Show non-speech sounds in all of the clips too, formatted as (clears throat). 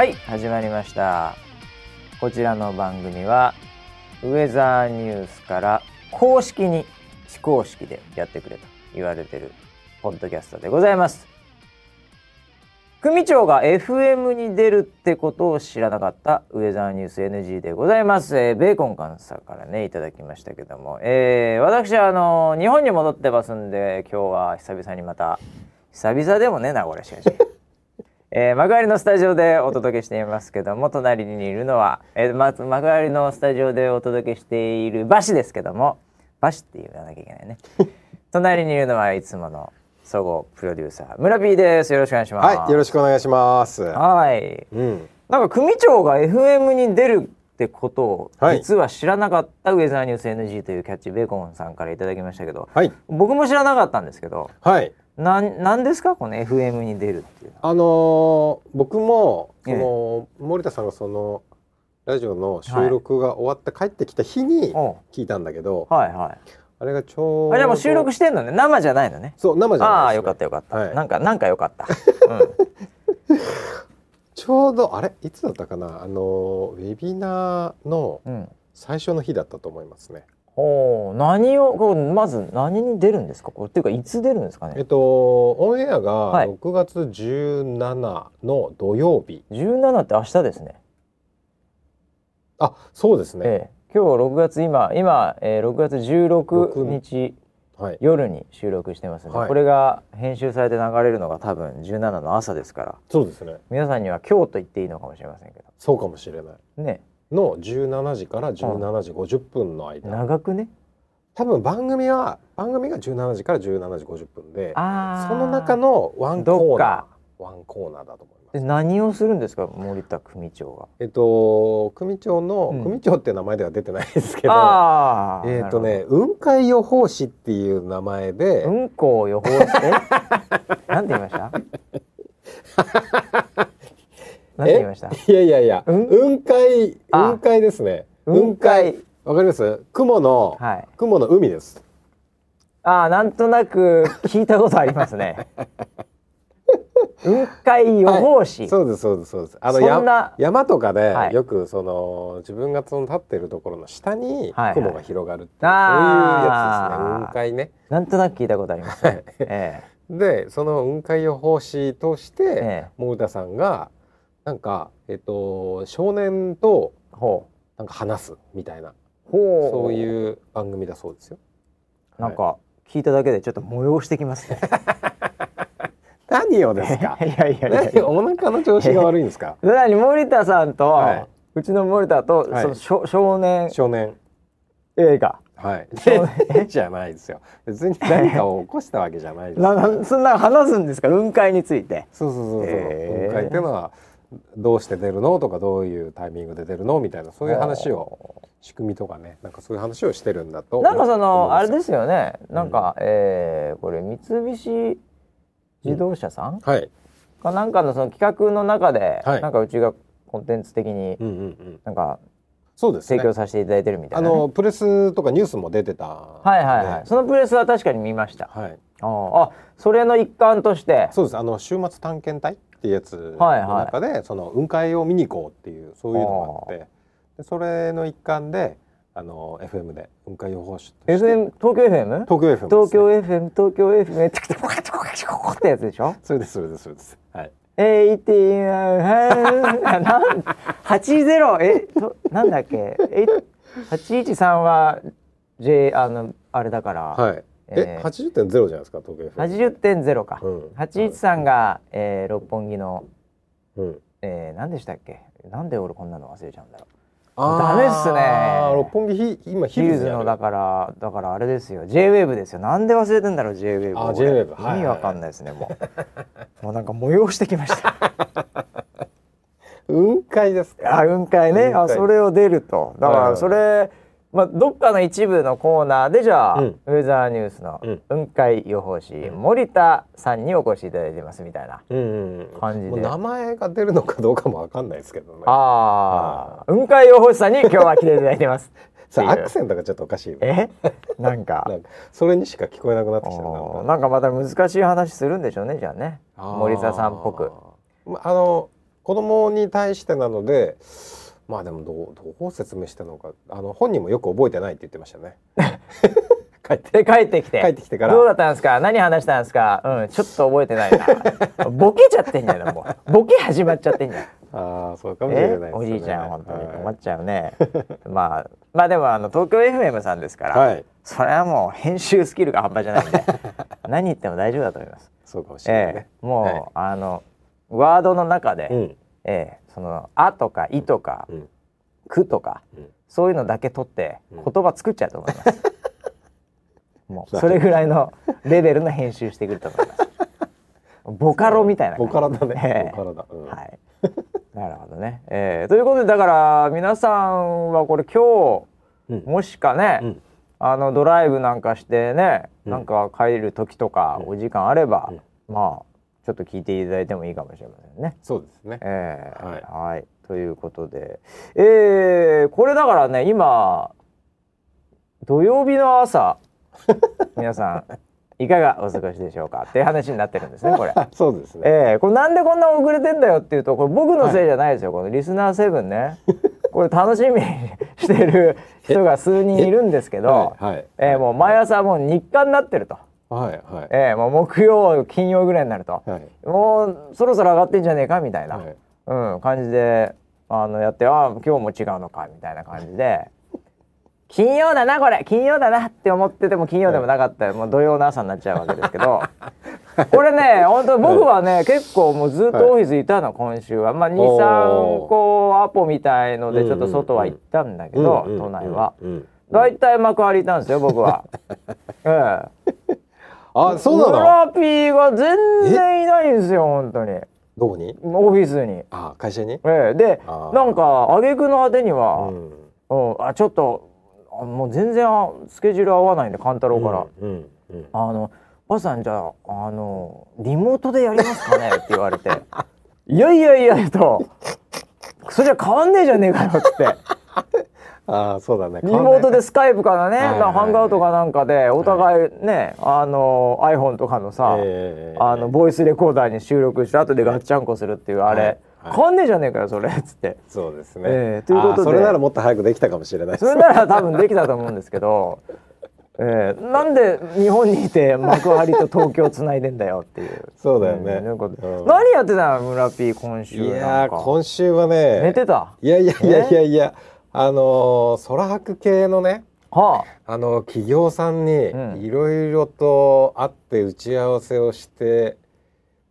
はい始まりました。こちらの番組はウェザーニュースから公式に非公式でやってくれと言われてるポッドキャストでございます。組長が FM に出るってことを知らなかったウェザーニュース NG でございます、えーベーコンカンさんからねいただきましたけども、えー私はあの日本に戻ってますんで今日は久々にまた久々でもねえなこれしかし。えー、幕張のスタジオでお届けしていますけども隣にいるのは、えー、まず幕張のスタジオでお届けしているバシですけどもバシって言わなきゃいけないね。(laughs) 隣にいるのはいつもの総合プロデューサー村 P です。よろしくお願いします。はい、よろしくお願いします。はい。うん、なんか組長が FM に出るってことをはい。実は知らなかったウェザーニュース NG というキャッチベーコンさんからいただきましたけどはい、僕も知らなかったんですけどはい、なんなんですか？この FM に出るっていうあのー僕もそええ。の、森田さんがそのラジオの収録が終わって帰ってきた日に聞いたんだけど、はいはい。あれがちょうどあじゃあもう収録してんのね。生じゃないのね。そう生じゃああないです、ね。よかったよかった、はい。なんかなんかよかった、(laughs) うん、ちょうどあれ？いつだったかな？あのーウェビナーのうん、最初の日だったと思いますね。おー何をこうまず何に出るんですか？これっていうかいつ出るんですかね？えっとオンエアはい。が6月17の土曜日。17って明日ですね。あ、そうですね。ええ。今日6月今今、えー、6月16日。はい。夜に収録してますね、はい。これが編集されて流れるのが多分17の朝ですから。そうですね。皆さんには今日と言っていいのかもしれませんけそうかもしれない。どねの17時から17時50分の間、長くね。多分番組は番組が17時から17時50分でその中のワンどコーナっか。ーワンコーナーだと思いま。です何をするんですか森田組長がえっと組長の、うん。組長って名前では出てないですけどえっとね雲海予報士っていう名前で、うんこを予報してなんて言いました？(laughs) なんて言いました？(laughs) いやいやいや、うん？雲海あ。雲海ですね。雲海。わかります？雲の、はい。雲の海です。ああなんとなく聞いたことありますね。(laughs) 雲海予報士、そうですそうですそうです。あのや山とかで、はい。よくその自分がその立ってるところの下にはいはい。雲が広がるっていう、あーそういうやつですね。雲海ね。なんとなく聞いたことあります、ねえ。でその雲海予報士として、ええ。桃田さんがなんかえっと少年とえほなんか話すみたいなうほう。そういう番組だそうですよ。なんか聞いただけでちょっと催してきますね。(laughs) 何をですか？(laughs) いやいやいやいや。何？お腹の調子が悪いんですか？(laughs) 何？森田さんと、はい。うちの森田と、はい。その少少年。少年。映画。はい。じゃないですよ。別に何かを起こしたわけじゃないですななそんな話すんですか？雲海について。そうそうそうそう、へー。雲海っていうのはどうして出るのとかどういうタイミングで出るのみたいなそういう話を仕組みとかねなんかそういう話をしてるんだと。なんかそのあれすですよね。なんか、えーこれ三菱自動車さん、はい。かなんかのその企画の中で、はい。なんかうちがコンテンツ的にうんうんうん。なんかそうですね。提供させていただいてるみたあいな、ね。のプレスとかニュースも出てたはいはいはい、ねそのプレスは確かに見ました。はい。あーあそれの一環として。そうです。あの週末探検隊っていうやつはいの中で、その雲海を見に行こうっていうそういうのがあって。でそれの一環であの FM で雲海予報士として。FM 東京 FM? 東京 FM ね。東京 FM 東京 FM チクチクチクチクチクチクってやつでしょそれですそれですそれです。はい。えいてなん八ゼロ？え？となんだっけ？え？八一三は J あのあれだから、はいええー。八十点ゼロじゃないですか東京 FM 八十点ゼロか。うん。八一三が、えー六本木の、うん。えー、何でしたっけ？なんで俺こんなの忘れちゃうんだろう。あー。ダメっすね。六本木ひ今ヒルズのだからだからあれですよ。J-WAVE ですよ。なんで忘れてんだろう J-WAVE あ俺 J-WAVE はいはい意味わかんないですねもう。(laughs) もうなんか催してきました。(laughs) 雲海ですか？あ雲海ね。あそれを出ると。だからそれ、まあ、どっかの一部のコーナーでじゃあ、うん。ウェザーニュースのうん。雲海予報士、森田さんにお越しいただいてますみたいなうんうんうん。感じで。もう名前が出るのかどうかもわかんないですけどね。ああ雲海予報士さんに今日は来ていただいてます。(laughs) さあアクセントがちょっとおかしいえ？(laughs) なんか。それにしか聞こえなくなってきたななんかまた難しい話するんでしょうねじゃあね。森田さんっぽく。まあの子供に対してなのでまあでもどうどう説明したのかあの本人もよく覚えてないって言ってましたね。(laughs) 帰ってで帰ってきて。帰ってきてから。どうだったんですか？何話したんですか？うんちょっと覚えてないな。(laughs) ボケちゃってんじゃないもう。ボケ始まっちゃってんじゃん。ああそうかもしれないえですね。おじいちゃん本当にはい困っちゃうね。まあまあでもあの東京 FM さんですから、はい。それはもう編集スキルが半端じゃないんで (laughs) 何言っても大丈夫だと思います。そうかもしれないえねえもう、はい。あのワードの中で、うん。ええその「あ」とか「い」とかうん「く」とか、うん。そういうのだけ取ってうん。言葉作っちゃうと思います。(laughs) もうそれぐらいのレベルの編集してくると思います。(laughs) ボカロみたいな感ボじ。カロだね、ええ。ボカロだ、うん。はい。なるほどね。えー、ということでだから皆さんはこれ今うん。日もしかね、うん。あのドライブなんかしてね、うん。なんか帰る時とかうん。お時間あれば、うん。まあちょっと聞いていただいてもいいかもしれませんね。そうですね。えーはい。はい、ということで、えー、これだからね今土曜日の朝 (laughs) 皆さんいかがお過ごしでしょうか？っていう話になってるんですねこれ。(laughs) そうですね、えー、これなんでこんな遅れてんだよっていうとこれ僕のせいじゃないですよ、このリスナーセブンね。これ楽しみにしてる人が数人いるんですけど、はい。はい。えーもう毎朝もう日課になってると、はいはい。えーもう木曜金曜ぐらいになると、はい。もうそろそろ上がってんじゃねえかみたいな、はい。うん、感じであのやってああ今日も違うのかみたいな感じで。(laughs) 金曜だなこれ。金曜だなって思ってても金曜でもなかった。ら、もう土曜の朝になっちゃうわけですけど。(laughs) これね本当僕はね、結構もうずっとオフィスいたの、今週は。まあ23個アポみたいのでちょっと外は行ったんだけど、うんうん都内は。うんうん。だいたい幕張いたんですよ僕は。(laughs) ええあそうなの？村ピーが全然いないんですよ本当に。どこに？オフィスに。あ会社に？ええ。でなんか挙句の果てには、うん。うん。あちょっとあもう全然あスケジュール合わないんで勘太郎から「うんうん。あのバスさんじゃああのリモートでやりますかね? (laughs)」って言われて「いやいやいや」と「それじゃ変わんねえじゃねえかよ」ってああそうだね。リモートでスカイプからね、はハンガウトかなんかでお互いね、あの iPhone とかのさ、ええあのボイスレコーダーに収録して後でガッチャンコするっていうあれ、変わんねえじゃねえかよそれ。っつって。そうですね、ええということで。それならもっと早くできたかもしれないそれなら多分できたと思うんですけど、えー、なんで日本にいて幕張と東京つないでんだよっていう。そうだよね。何やってたの村 P 今週いなや今週はね寝てた？いやいやいやいやいやあのー空白系のねはあ。の企業さんにうん。いろいろと会って打ち合わせをして、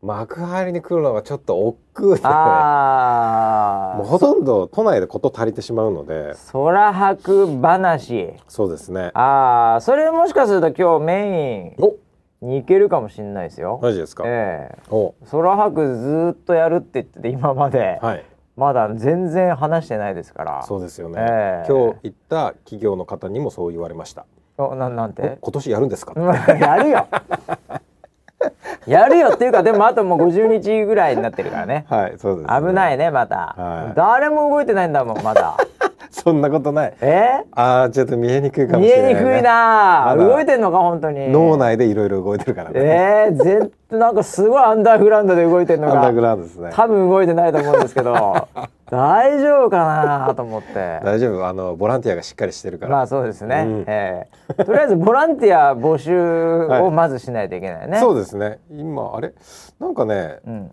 幕張に来るのがちょっと億劫でああもうほとんど都内で事足りてしまうので。空白話。そうですね。ああそれもしかすると今日メイお。ンに行けるかもしれないですよ。マジですか、ええ。お。空白ずーっとやるって言ってて今まで、はいまだ全然話してないですから。そうですよね、ええ。今日行った企業の方にもそう言われました。おななんおて今年やるんですか、う (laughs) んやるよ。やるよっていうかでもあともう50日ぐらいになってるからね。はいそうです、危ないねまた、はい。誰も動いてないんだもんまだそんなことない。え？あーちょっと見えにくいかも見しれない、ね、えにくいな。動いてんのか本当に。脳内でいろいろ動いてるからね、えー、ぜなんかすごいアンダーグラウンドで動いてんのがアンダーグラウンドですね。多分動いてないと思うんですけど。(laughs) 大丈夫かなと思って。大丈夫。あのボランティアがしっかりしてるから、まあそうですね、うん。ええとりあえずボランティア募集を (laughs) まずしないといけないね、そうですね。今あれ？なんかねうん、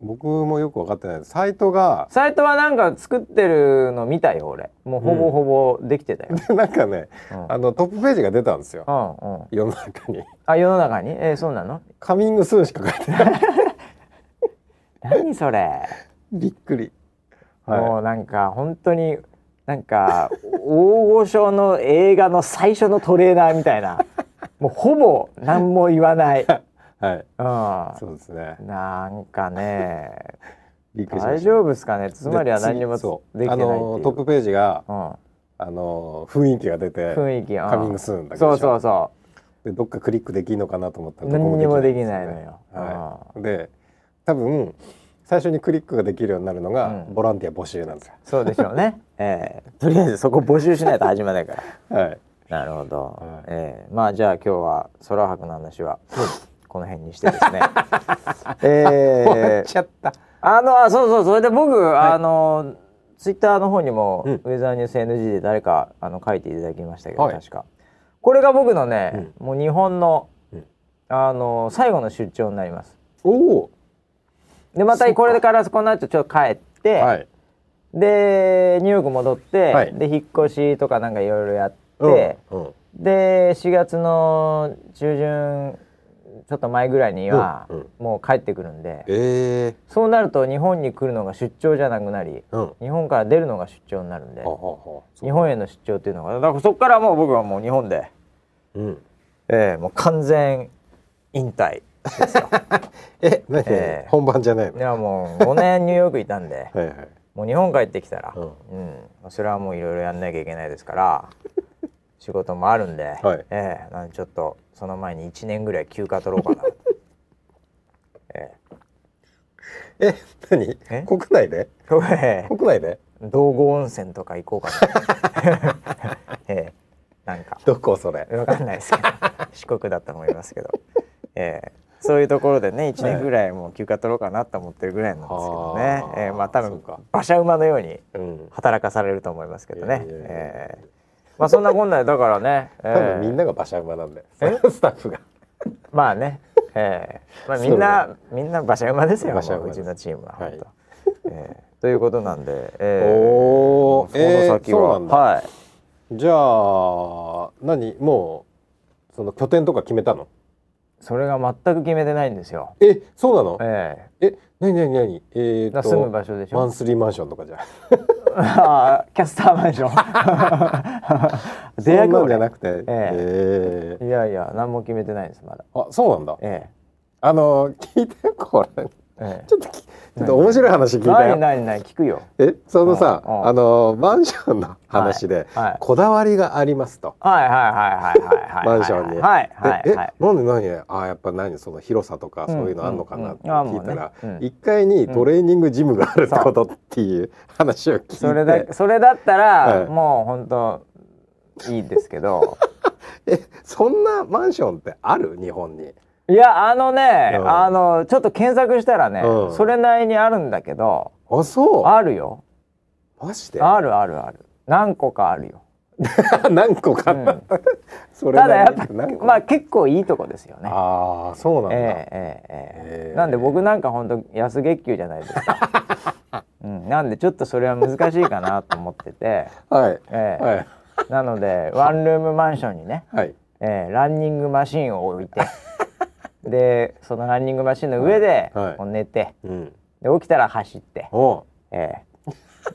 僕もよく分かってない。サイトがサイトはなんか作ってるの見たよ俺。もうほぼほぼできてたよ、なんかね、うん。あのトップページが出たんですよ。うんうん。世の中に。あ世の中に？えー、そうなの「カミングスーン」しか書いてない。(laughs) 何それ、びっくり。もはうなんか本当になんか大御所の映画の最初のトレーナーみたいな。もうほぼ何も言わない、い、はい、うそうですね。ん、なんかね (laughs) 大丈夫ですかね？つまりは何にもで次そう。できてないっていう。あのトップページがうん、あの雰囲気が出て雰囲気うん。カミングスーンだけそうそうそでどっかクリックできるのかなと思ったらどこ何にもできないのよ。はい、で多分最初にクリックができるようになるのが、うん。ボランティア募集なんですよ。うそうでしょうね、(laughs) ええ。とりあえずそこ募集しないと始まらないから。(laughs) はい、なるほど、はい。ええ。まあじゃあ今日は空白の話はこの辺にしてですね。(laughs) え終わっえちゃった。あのあそうそうそれで僕、い。あのツイッターの方にも、うん。ウェザーニュース NG で誰かあの書いていただきましたけど、はい。確か。これが僕のね、もう日本の、うん。あの最後の出張になります。おお。でまたか。これからこの後ちょっと帰って、はい。でニューヨーク戻って、はい。で引っ越しとかなんかいろいろやって、うん。うん。で4月の中旬ちょっと前ぐらいには、うんうん。もう帰ってくるんでええそうなると日本に来るのが出張じゃなくなりうん。日本から出るのが出張になるんでははは日本への出張っていうのがだからそこからもう僕はもう日本で、うん。えーもう完全引退ですよ。(laughs) え何、えー。本番じゃないの？いやもう5年ニューヨークいたんで (laughs) はいはい。もう日本帰ってきたら、うん。うん。それはもういろいろやんなきゃいけないですから仕事もあるんで、はい。ええなんでちょっとその前に1年ぐらい休暇取ろうかな、(laughs) ええ。何？え？国内で？国内で？道後温泉とか行こうかな、(laughs) ええ。なんか。どこそれ？わかんないですけど。四国だと思いますけど、ええ。そういうところでね1年ぐらいもう休暇取ろうかなと思ってるぐらいなんですけどね、はあええ。まあ多分馬車馬のようにうん。働かされると思いますけどね。ええまあそんなこんなでだからね、え多え分みんなが馬車馬なんで。え？(laughs) スタッフが。まあね、ええまあみんなみんな馬車馬ですよ。馬車馬です。もううちのチームは。はい。ええということなんで、ええおー。この先は、えーそうなんだ。はい。じゃあ何もうその拠点とか決めたのそれが全く決めてないんですよ。えそうなのええ何何何？えー、住む場所でしょ？マンスリーマンションとかじゃあーキャスターマンション。出 (laughs) 役そんなんをねじゃなくて？(laughs) えいやいや何も決めてないですまだ。ー、あそうなんだ。えあの聞いてよこれちえ。えょっときちょっと面白い話聞いたよ何何聞くよ。えそのさうんうん。あのマンションの話で、はいはい。こだわりがありますと。はいはいはいはいはいはい。マンションに。はいはい。ではい。えなんで何？あやっぱ何？その広さとかそういうのあんのかなって聞いたらあもうね。うん。1階にトレーニングジムがあるってことっていう話を聞いて。それだそれだったら、はい。もう本当いいですけど。(laughs) えそんなマンションってある？日本にいやあのね、うん。あのちょっと検索したらね、うん。それなりにあるんだけどあそう？あるよ。マジで？あるあるある。何個かあるよ、(laughs) 何個か、うん。(laughs) それただやっぱまあ結構いいとこですよね。ああそうなんだ、ええええええ。へえなんで僕なんか本当安月給じゃないですか、(laughs) うん、なんでちょっとそれは難しいかなと思ってて、はい。ええ。はい。なのでワンルームマンションにねはい。えーランニングマシンを置いてでそのランニングマシンの上で、はい寝てうん。で起きたら走って、えー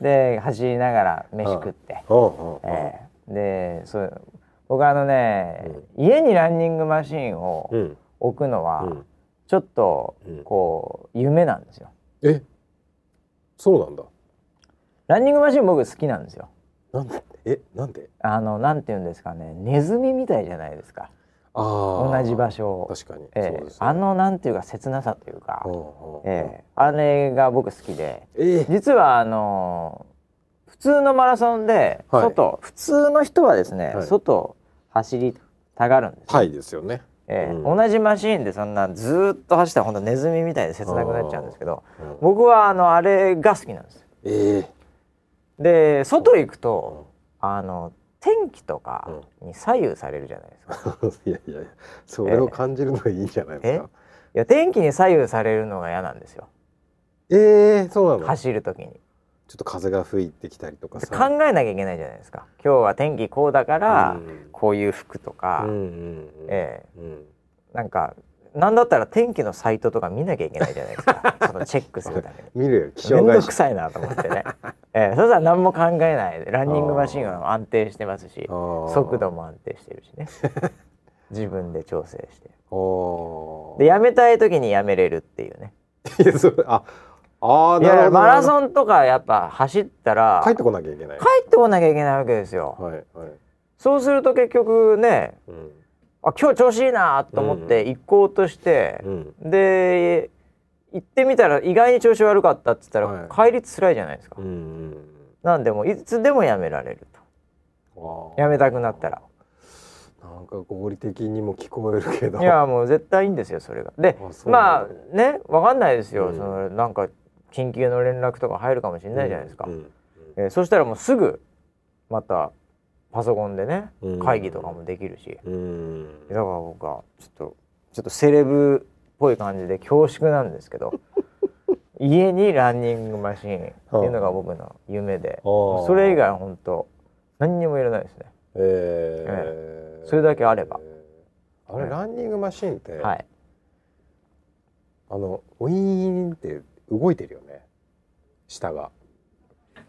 で走りながら飯食って、えーでそう僕あのね、家にランニングマシンをうん。置くのは、うん。ちょっとうん。こう夢なんですよ。え？そうなんだ。ランニングマシン僕好きなんですよ。なんで？え？なんで？あのなんて言うんですかね。ネズミみたいじゃないですか同じ場所を。確かに、ええ。そうですね。あのなんていうか切なさというか、うええ。あれが僕好きでええ。実はあの普通のマラソンではい。外、普通の人はですね、はい。外走りたがるんですよ、はいですよね。ええ。うん。同じマシーンでそんなずーっと走ったらほんとネズミみたいで切なくなっちゃうんですけどうん。僕はあのあれが好きなんですええ。で外行くとあの天気とかに左右されるじゃないですか。(laughs) いやいやいやそれを感じるのがいいんじゃないですか。いや天気に左右されるのが嫌なんですよ。ええそうなの？ちょ走る時に。っと風が吹いてきたりとかさ。考えなきゃいけないじゃないですか。今日は天気こうだからうん。こういう服とか、うんうんうん。え。うん。なんかなんだったら天気のサイトとか見なきゃいけないじゃないですか。(laughs) そのチェックするために。見るよ気めんど象くさいなと思ってね、ええそしたら何も考えない。(laughs) でランニングマシンは安定してますし速度も安定してるしね。(laughs) 自分で調整して。おでやめたい時にやめれるっていうね。ああなるほどやマランソンとかやっぱ走ったら帰ってこなきゃいけない。帰ってこなきゃいけないわけですよ、はいはい。そうすると結局ねうんあ今日調子いいなと思って行こうとしてう、ん。で行ってみたら意外に調子悪かったって言ったら、はい。帰りつらいじゃないですか、うんうん。なんでもういつでもやめられると。やめたくなったら。なんか合理的にも聞こえるけど。いやもう絶対いいんですよそれが。でまあねわかんないですよ、うん。そのなんか緊急の連絡とか入るかもしれないじゃないですか、うん。えーそしたらもうすぐまたパソコンでねうん。会議とかもできるし、うん。だから僕はちょっとちょっとセレブっぽい感じで恐縮なんですけど (laughs) 家にランニングマシーンっていうのが僕の夢であー。それ以外は本当何にもいらないですね。えー。それだけあれば。あれ、はいランニングマシーンって、はい。あのウィーンって動いてるよね。下が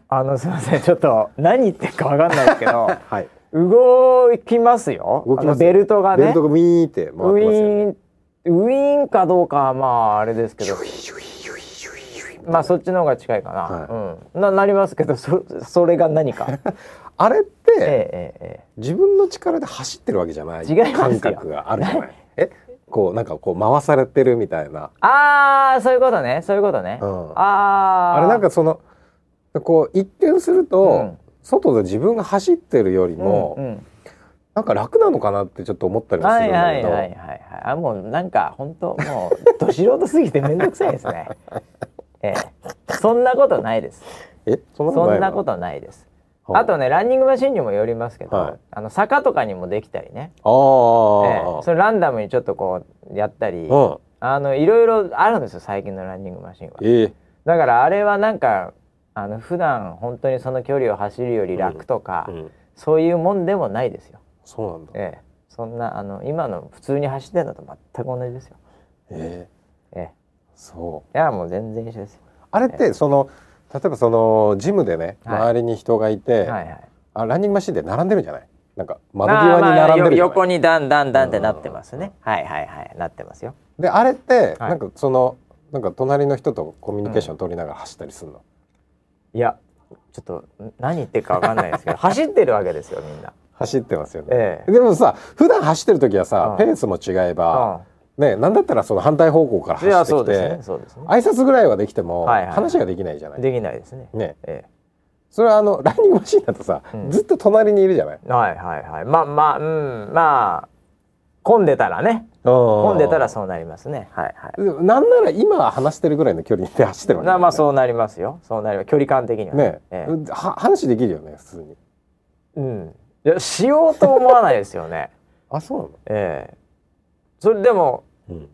あのすいません。ちょっと何言ってるかわかんないですけど (laughs) はい。動きますよ。動きますベルトがね。ベルトがウィーンって回ってますウィーンウィーンかどうかはまああれですけど。まあそっちの方が近いかな、はうん。ななりますけどそそれが何か。(laughs) あれっええてえええ。自分の力で走ってるわけじゃない。違いますよ。感覚があるじゃない。(laughs) え？こうなんかこう回されてるみたいな、ああそういうことね。そういうことね、うん。あああれなんかそのこう一見すると、うん。外で自分が走ってるよりも、うんうん。なんか楽なのかなってちょっと思ったりもするはいんだけど、はいはいはいはいあもうなんか本当もうど素人すぎて面倒くさいですね。(laughs) ええ。そんなことないです。え？そんなことそないの？んなことないです。はあとねランニングマシンにもよりますけど、はい。あの坂とかにもできたりね、あー、ええ。それランダムにちょっとこうやったり、うん。あのいろいろあるんですよ最近のランニングマシンは。ええ。だからあれはなんかあの普段本当にその距離を走るより楽とか、うん、そういうもんでもないですよ。そうなんだ。ええ、そんなあの今の普通に走ってるのと全く同じですよ。ええ。ええ、そう。いやもう全然一緒ですよ。あれってその例えばそのジムでねはい。周りに人がいて、はいはい。あランニングマシンで並んでるんじゃない？なんか窓まあ際に並んでるまあ横にだんだんだんってなってますね。はいはいはい。なってますよ。であれって、はい。なんかそのなんか隣の人とコミュニケーション取りながら走ったりするの、いやちょっとん何言ってるかわかんないですけど (laughs) 走ってるわけですよみんな。走ってますよね、ええ。でもさ普段走ってる時はさ、うん。ペースも違えば、うねなんだったらその反対方向から走ってきて、そうですね。ね。挨拶ぐらいはできても、はいはいはい。話ができないじゃない、できないですね。ね。えそれはあのランニングマシンだとさ、うん。ずっと隣にいるじゃない。え、はいはいはい。まあまあうん。まあ混んでたらね。混混んでたらそうなりますね。はいはい。なんなら今話してるぐらいの距離で走ってるわけねなまあそうなりますよ。そうなります。距離感的にはね、ええ。は話できるよね普通に。うん。いやしようと思わないですよね。(laughs) あそうなの？ええ。それでもうん。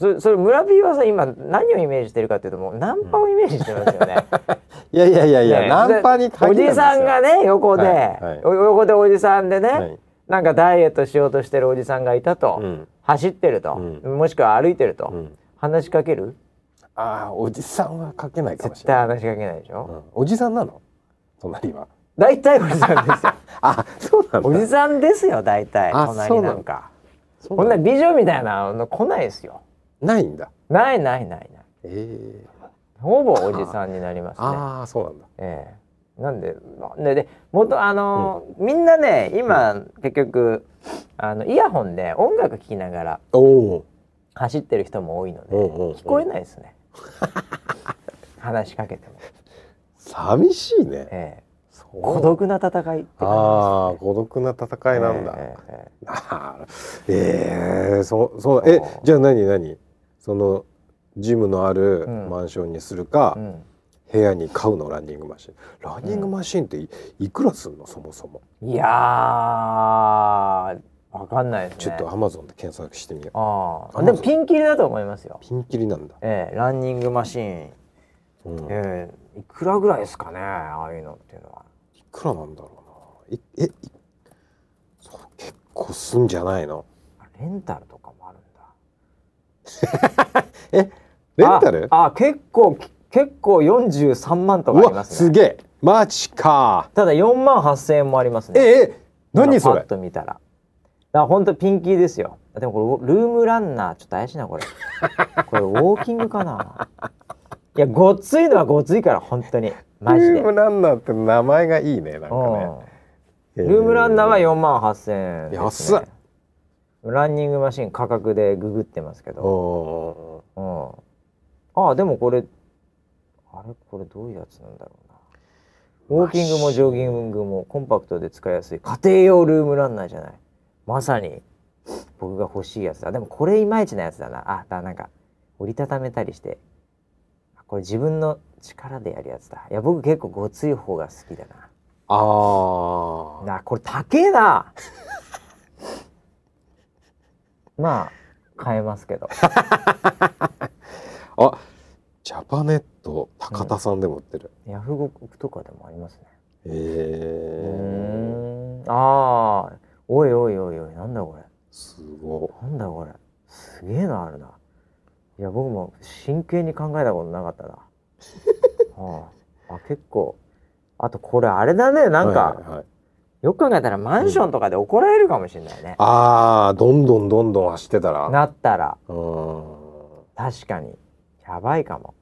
それそれ村 P はさ今何をイメージしてるかっていうともうナンパをイメージしてますよね。(laughs) いやいやいやいや、ねナンパにでおじさんがね横で、はいはい。お横でおじさんでね、はいなんかダイエットしようとしてるおじさんがいたと、うん。走ってると、うもしくは歩いてると、うん。話しかける？ああおじさんはかけないかもし絶れない、対話しかけないでしょ、うん。おじさんなの？隣は。大体おじさんですよ。(laughs) あそうなんだ。おじさんですよ大体。あ隣なんか。こんなん美女みたいなの来ないですよ。ないんだ。ないないないない。ええほぼおじさんになりますね。ああそうなんだ。ええなんででで元あのーみんなね今、結局あのイヤホンで音楽聴きながら走ってる人も多いので、うんうんうん。聞こえないですね。(laughs) 話しかけても、寂しいね、ええ。孤独な戦いって感じです、ね、ああ孤独な戦いなんだ、えええーええ。そうそうえじゃあ何何？そのジムのあるうん。マンションにするか、うん部屋に買うの？ランニングマシン。ランニングマシンってい,、いくらすんの？そもそも、いやーわかんないですね。ちょっとアマゾンで検索してみよう。あああでもピンキリだと思いますよ。ピンキリなんだ、ええランニングマシーン、うん。ええいくらぐらいですかね？ああいうのっていうのは。いくらなんだろうな。いえいそう結構すんじゃないの？あレンタルとかもあるんだ。(laughs) えレンタル？ああ結構結構43万とかありますね。すげえ。マジか。ただ4万8000円もありますね。ええ何それ？今パッと見たら。だから本当ピンキーですよ。でもこれルームランナーちょっと怪しいなこれ。(laughs) これウォーキングかな？いやごっついのはごっついから本当に。マジで。ルームランナーって名前がいいねなんかね。うん。ルームランナーは4万8000円です、安っ。ね、ランニングマシン価格でググってますけおど、おうん、ああでもこれあれこれどういうやつなんだろうな。ウォーキングもジョギングもコンパクトで使いやすい。家庭用ルームランナーじゃない。まさに僕が欲しいやつだ。でもこれいまいちなやつだな。あだなんか折りたためたりして。あこれ自分の力でやるやつだ。いや僕結構ごつい方が好きだあななこれ高えな。(laughs) まあ買えますけど。(laughs) あジャパネット高田さんでも売ってる、ヤフオクとかでもありますね。へうえーん。ああおいおいおいおいなんだこれ。すご。なんだこれ。すげえのあるな。いや僕も真剣に考えたことなかったな。(laughs) はあ、あ結構。あとこれあれだねいなんか、はいはいはい。よく考えたらマンションとかで怒られるかもしれないね、ああどんどんどんどん走ってたら。なったら。うん。確かに。やばいかも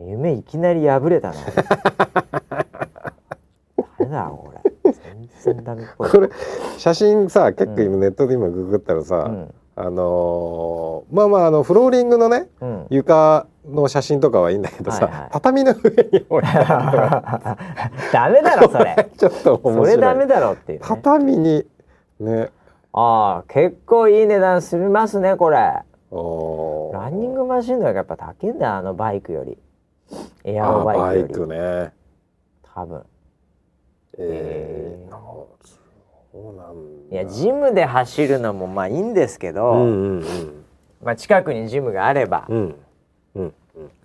夢いきなり破れたな。誰だこれ。全然ダメっぽい。これ写真さ結構今ネットで今ググったらさ、うん。あのーまあまああのフローリングのねうん。床の写真とかはいいんだけどさ、はいはい。畳の上に置いてあ (laughs) ダメだろそれ。るちょっと面白い。それダメだろっていう、ね、畳にね。ああ結構いい値段しますねこれ。ランニングマシンのやっぱ高いんだよあのバイクよりエアロあバイクね。多分。へーえー、あそうなんだ。いやジムで走るのもまあいいんですけど、うんうんうん。まあ近くにジムがあれば、うん。うんうん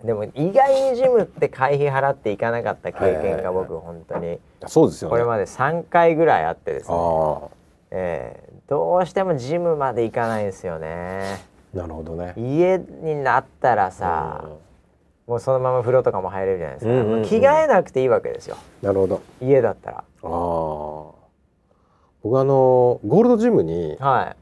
でも意外にジムって会費払っていかなかった経験が僕本当に。そうですよね。これまで3回ぐらいあってですね、あえーどうしてもジムまで行かないんですよね。あなるほどね。家になったらさ、もうそのまま風呂とかも入れるじゃないですか、うんうんうん。着替えなくていいわけですよ。うんなるほど。家だったら。ああ僕あのゴールドジムには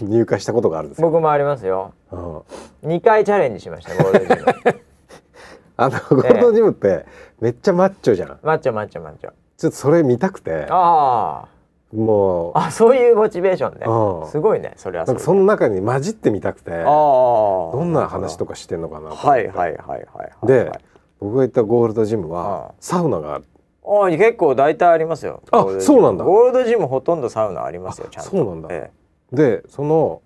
い。(laughs) 入会したことがあるんですよ、僕もありますよ。うん2回チャレンジしましたゴールドジム。(laughs) あのゴールドジムってめっちゃマッチョじゃん。マッチョマッチョマッチョ。ちょっとそれ見たくて。あもう。ああそういうモチベーションでうん。すごいねそれはその中に混じってみたくてああどんな話とかしてんのかなはいはいはいはいはいで僕が行ったゴールドジムはサウナがある。ああ結構大体ありますよ。あそうなんだ。ゴールドジムほとんどサウナありますよちゃんと。そうなんだ。えでその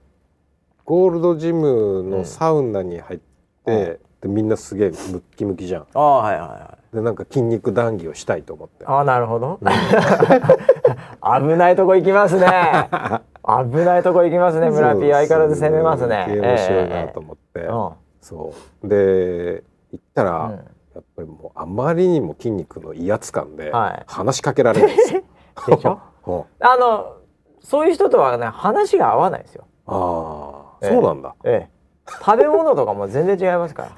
ゴールドジムのサウナに入って、でみんなすげえムッキムキじゃん。えああはいはいはい。でなんか筋肉談義をしたいと思って。ああなるほど。(laughs) 危ないとこ行きますね。(laughs) 危ないとこ行きますね村 P 相変わらず攻めますね。すげえ面白いなと思って、えええそう。で行ったら、うん。やっぱりもうあまりにも筋肉の威圧感ではい。話しかけられないんですよ。(laughs) でしょ？うん。あのそういう人とはね話が合わないですよ。ああ、ええそうなんだ。ええ食べ物とかも全然違いますから。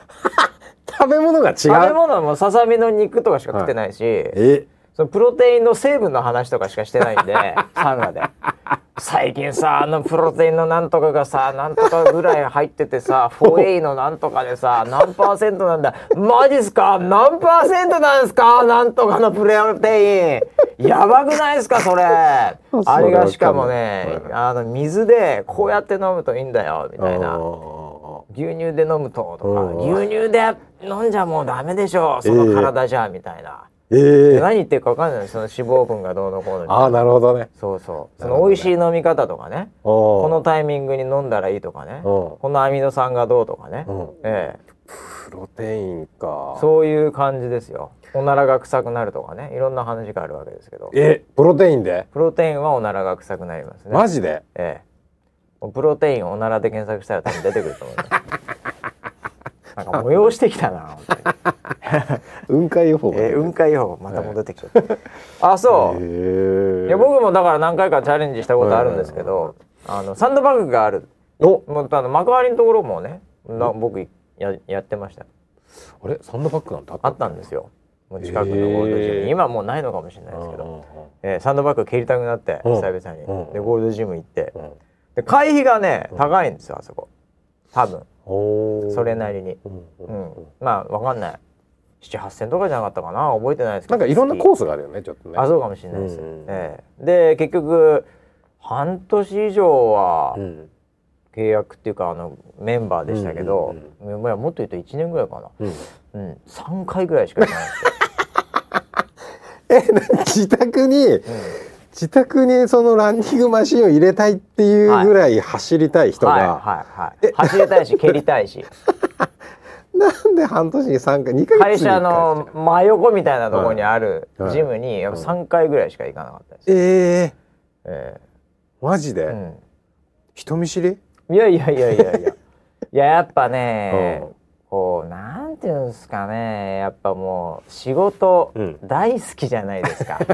(laughs) 食べ物が違う？食べ物はもうささみの肉とかしか食ってないし、え、そのプロテインの成分の話とかしかしてないんで (laughs) サウナで。最近さあのプロテインのなんとかがさなんとかぐらい入っててさ 4A のなんとかでさ (laughs) 何パーセントなんだ。マジっすか？何パーセントなんですか？なんとかのプロテイン。やばくないですかそれ？あれがしかもねはい。あの水でこうやって飲むといいんだよみたいあなー牛乳で飲むととかうん。牛乳で飲んじゃもうダメでしょその体じゃみたいな。ええ。何言ってるか分かんないその脂肪分がどうのこうのああ、なるほどね。そうそう。その美味しい飲み方とかね。ここのタイミングに飲んだらいいとかね。うん。このアミノ酸がどうとかね。うん。ええ。プロテインか。そういう感じですよ。おならが臭くなるとかね。いろんな話があるわけですけど。え、プロテインで？プロテインはおならが臭くなりますね。マジで？ええプロテインおならで検索したら多分出てくると思いますなんか催してきたな雲海予報。えー、雲海予報また戻ってきちゃった、あそう、ええいや僕もだから何回かチャレンジしたことあるんですけど、あのサンドバッグがある。お、もうあの幕張のところもねな僕ややってました。あれ？サンドバッグなんてあった？んですよ。もう近くのゴールドジムに、へー。今もうないのかもしれないですけど、えーサンドバッグ蹴りたくなってうん。久々に、うんでゴールドジム行って。うんで会費がね高いんですよあそこ。多分。それなりに、うんううん。ん、まあわかんない。7,8,000とかじゃなかったかな。覚えてないですけどなんかいろんな月。コースがあるよねちょっとね。あそうかもしれないです、うんええ。で結局半年以上はうん。契約っていうかあのメンバーでしたけど、いやもっと言うと1年ぐらいかな、うん。うん、3回ぐらいしか行かないんえ、な自宅にですよ、(laughs) 自宅にそのランニングマシンを入れたいっていうぐらい走りたい人うん、はいがはいはい。走りたいし蹴りたいし。(laughs) なんで半年に3回2ヶ会月に1回社の真横みたいなところにあるはいジムにやっぱ3回ぐらいしか行かなかったです、ええ。えマジで、え人見知り？うん、いやいやいやいやいや。(laughs) いややっぱね、うんこうなんていうんですかね。やっぱもう仕事うん。大好きじゃないですか、(laughs)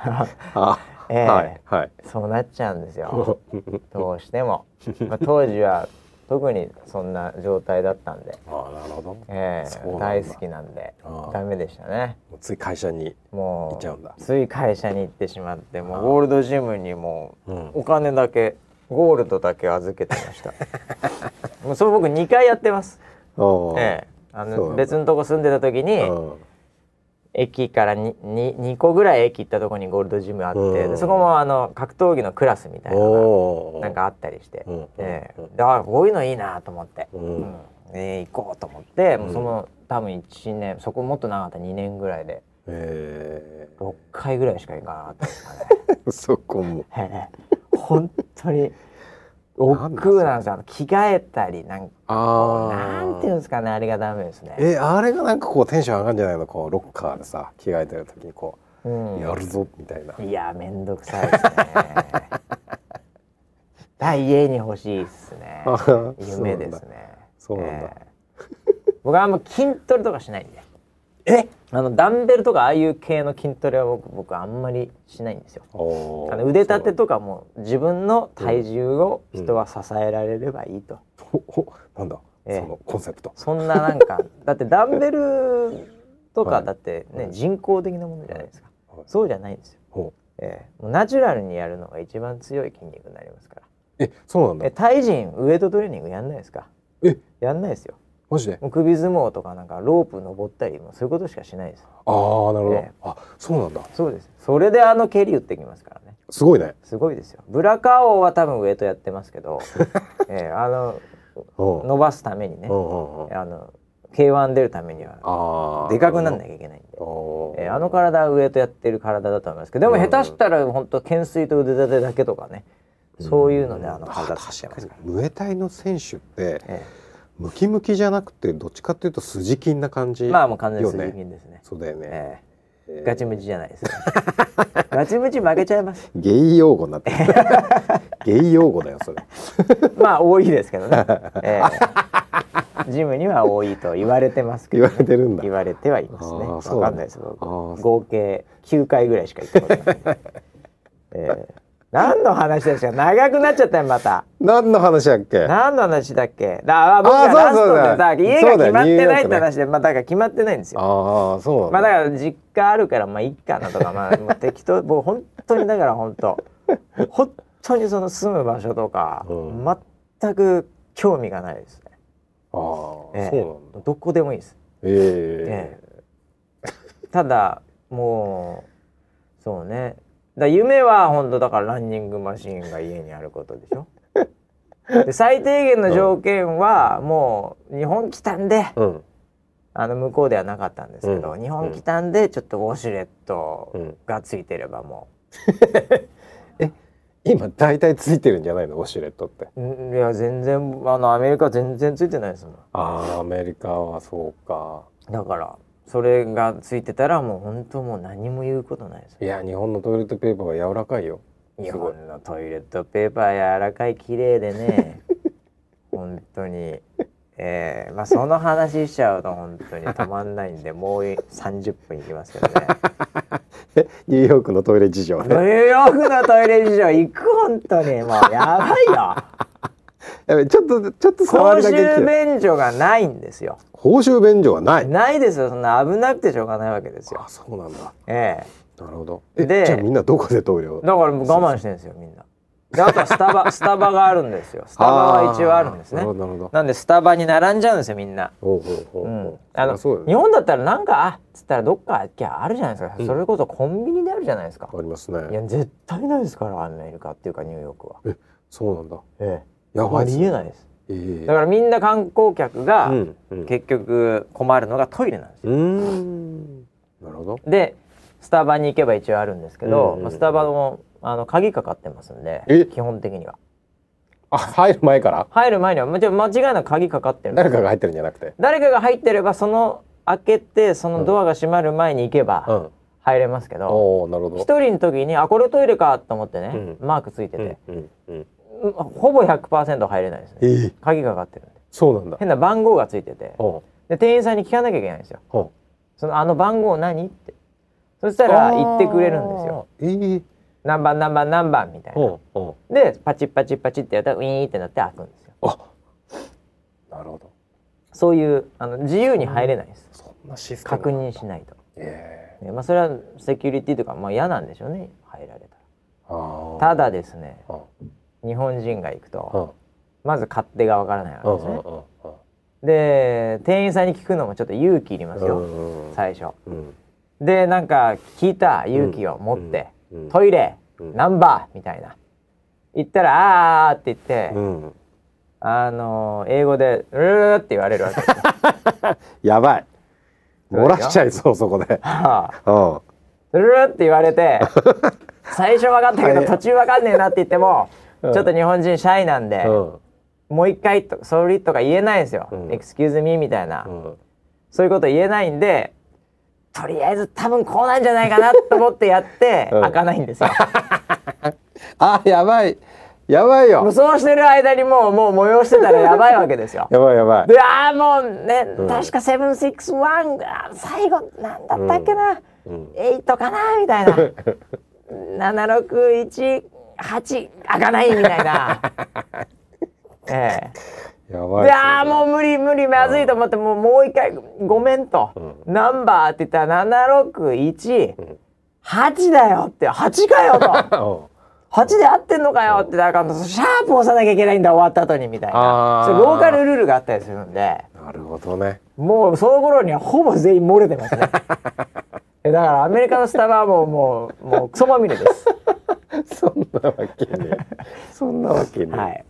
(laughs) あ、ええ。はいはい。そうなっちゃうんですよ。(laughs) どうしても、まあ、当時は特にそんな状態だったんで、あなるほど。ええそうなんだ。大好きなんでダメでしたね。もうつい会社にもう行っちゃうんだ。つい会社に行ってしまってもうゴールドジムにもううん。お金だけゴールドだけ預けてました。(laughs) もうそれ僕2回やってます。ええ。あの別のとこ住んでた時にうん駅から 2, 2, 個ぐらい駅行ったとこにゴールドジムあってそこもあの格闘技のクラスみたいなのがなんかあったりして、うん。ええ。うんであこういうのいいなと思って、うええ行こうと思って、もうその多分1年そこもっと長かった2年ぐらいでえ6回ぐらいしか行かなかったですかね。ー、(laughs) そこも。ええ本当に。(laughs) 億劫なんですよ。着替えたりなんなんていうんですかねあれがダメですね。えあれがなんかこうテンション上がるんじゃないの？こうロッカーでさ着替えてる時にこうん。うやるぞみたいな、いやめんどくさいですね。(laughs) 大家に欲しいですね。夢ですね。そうなんだ。ええ僕はあんま筋トレとかしないんで。え？あのダンベルとかああいう系の筋トレは僕僕あんまりしないんですよ。あの腕立てとかも自分の体重を人は支えられればいいと。ほほなんだ、ええ。そのコンセプト。そんななんかだってダンベルとはいかだってね、はい人工的なものじゃないですか、はい。そうじゃないんですよ、ほええ。もうナチュラルにやるのが一番強い筋肉になりますから。えそうなんだ。えタイ人ウエイトトレーニングやんないですか？え。やんないですよマジで？首相撲とかなんかロープ登ったりもうそういうことしかしないです。ああなるほど、ええ。あそうなんだ。そうです。それであの蹴り打ってきますからね。すごいね。すごいですよ。ブラカオは多分ウエイトやってますけど、(laughs) ええあのう。ん伸ばすためにね、あの K1 出るためにはああでかくなんなきゃいけないんで、えーあの体はウエイトやってる体だと思います。けどでもうん下手したら本当懸垂と腕立てだけとかね、そういうのであの体確作ってますから、ムエタイの選手ってえムキムキじゃなくてどっちかっていうと筋筋な感じえまあもう完全に筋筋ですね。そうだよね、ええ。えガチムチじゃないですねガチムチ負けちゃいます。(laughs) ゲイ用語になってる。(laughs) ゲイ用語だよそれ。まあ多いですけどね、ええ。ジムには多いと言われてますけど、言われてるんだ。言われてはいますね。わあーそうなんだ。かんないです。合計9回ぐらいしか行ったことない (laughs) え何の話ですか長くなっちゃったよまた。何の話だっけ？何の話だっけ？だあ僕があーラストでそうそうだだ家が決まってないって話で、まあだから決まってないんですよ。ああそうまあだから実家あるからまあいいかなとかまあもう適当 (laughs) 僕本当にだから本当。本当にその住む場所とか、うん全く興味がないですね、ああ、ええ。そうなんだ。どこでもいいです。ええ。ただもうそうねだ夢は本当だからランニングマシーンが家にあることでしょ？(laughs) で最低限の条件はもう日本来たんでうん。あの向こうではなかったんですけど、うん。日本来たんでちょっとウォシュレットうん。がついてればも (laughs) 今大体ついてるんじゃないの？ウォシュレットって。う、うんいや全然あのアメリカ全然ついてないですもん。ああアメリカはそうか。だからそれがついてたらもう本当もう何も言うことないです。いや日本のトイレットペーパーは柔らかいよ。日本のトイレットペーパー柔らかい綺麗でね。(laughs) 本当に。えー、まあその話しちゃうと本当に止まんないんでもう30分いきますけどね。(laughs) ニューヨークのトイレ事情ニューヨークのトイレ事情行く？本当に。もうやばいよやべちょっとちょっと触公りだけ来て衆便所がないんですよ。公衆便所はない。ないですよ。そんな危なくてしょうがないわけですよ。あそうなんだ。えなるほど。えでじゃあみんなどこでトイレをえだからもう我慢してるんですよみんな。であとはスタバ (laughs) スタバがあるんですよ。スタバは一応あるんですね。なんでスタバに並んじゃうんですよみんな。日本だったらなんかあっつったらどっか行きゃあるじゃないですか、うんそれこそコンビニであるじゃないですか、ありますいねや絶対ないですからアメリカっていうかニューヨークは。えそうなんだ。ええやばいありえないです。ええ。だからみんな観光客が結局困るのがトイレなんですよ、なるほど。でスタバに行けば一応あるんですけど、まあ、スタバもあの鍵かかってますんでえ？基本的には。あ入る前から？入る前には。もちろん間違いなく鍵かかってる誰かが入ってるんじゃなくて？誰かが入ってればその開けてそのドアが閉まる前に行けばうん。入れますけどおおなるほど。一、人の時にあこれトイレかと思ってね、うん。マークついてて、うん、うんほぼ100%入れないですね。えー、鍵かかってるんで。そうなんだ。変な番号がついてて。おで店員さんに聞かなきゃいけないんですよ。おそのあの番号何？って。そしたら言ってくれるんですよ。えー、何番何番何番？みたいな。でパチッパチッパチッってやったらウィーンってなって開くんですよ。あなるほど。そういうあの自由に入れないです。そんなシステム確認しないと、えねまあ、それはセキュリティとかまあ嫌なんでしょうね。入られたら。ただですねあ日本人が行くうとん。まず勝手がわからないわうんけですね。うんで店員さんに聞くのもちょっと勇気いりますうよ最初。うん。でなんか聞いた勇気を持ってトイレうん。ナンバーみたいな。言ったら「あー」って言ってうん。あの英語で「うー」って言われるわけですよ。(laughs) やばい。漏らしちゃいそうそこで。はあ。うるって言われて最初分かったけどはい。途中分かんねえなって言っても、ょっと日本人シャイなんで、うん。もう一回と「 Sorry」とか言えないんですよ「うん。 Excuse me」みたいな、うん。そういうこと言えないんでとりあえず多分こうなんじゃないかなと思ってやって、(laughs) うん。開かないんですよ。(laughs) あやばい。やばいよ。無双してる間にもうもう催してたらやばいわけですよ。(laughs) やばいやばい。でああもうね、うん。確か761あー最後なんだったっけな、うん。8かなみたいな7618開かないみたいな。(laughs) えやばいえでああもう無理無理まずいと思ってもうもう一回ごめんと、うナンバーって言ったら7618うん。だよって。8かよと。(laughs) うん。8で合ってんのかよってだからシャープ押さなきゃいけないんだ終わった後にみたいな。それローカルルールがあったりするんで。なるほどね。もうその頃にはほぼ全員漏れてますね。え (laughs) だからアメリカのスタバはもうもうもうクソまみれです。(laughs) そんなわけね (laughs) そんなわけねはい。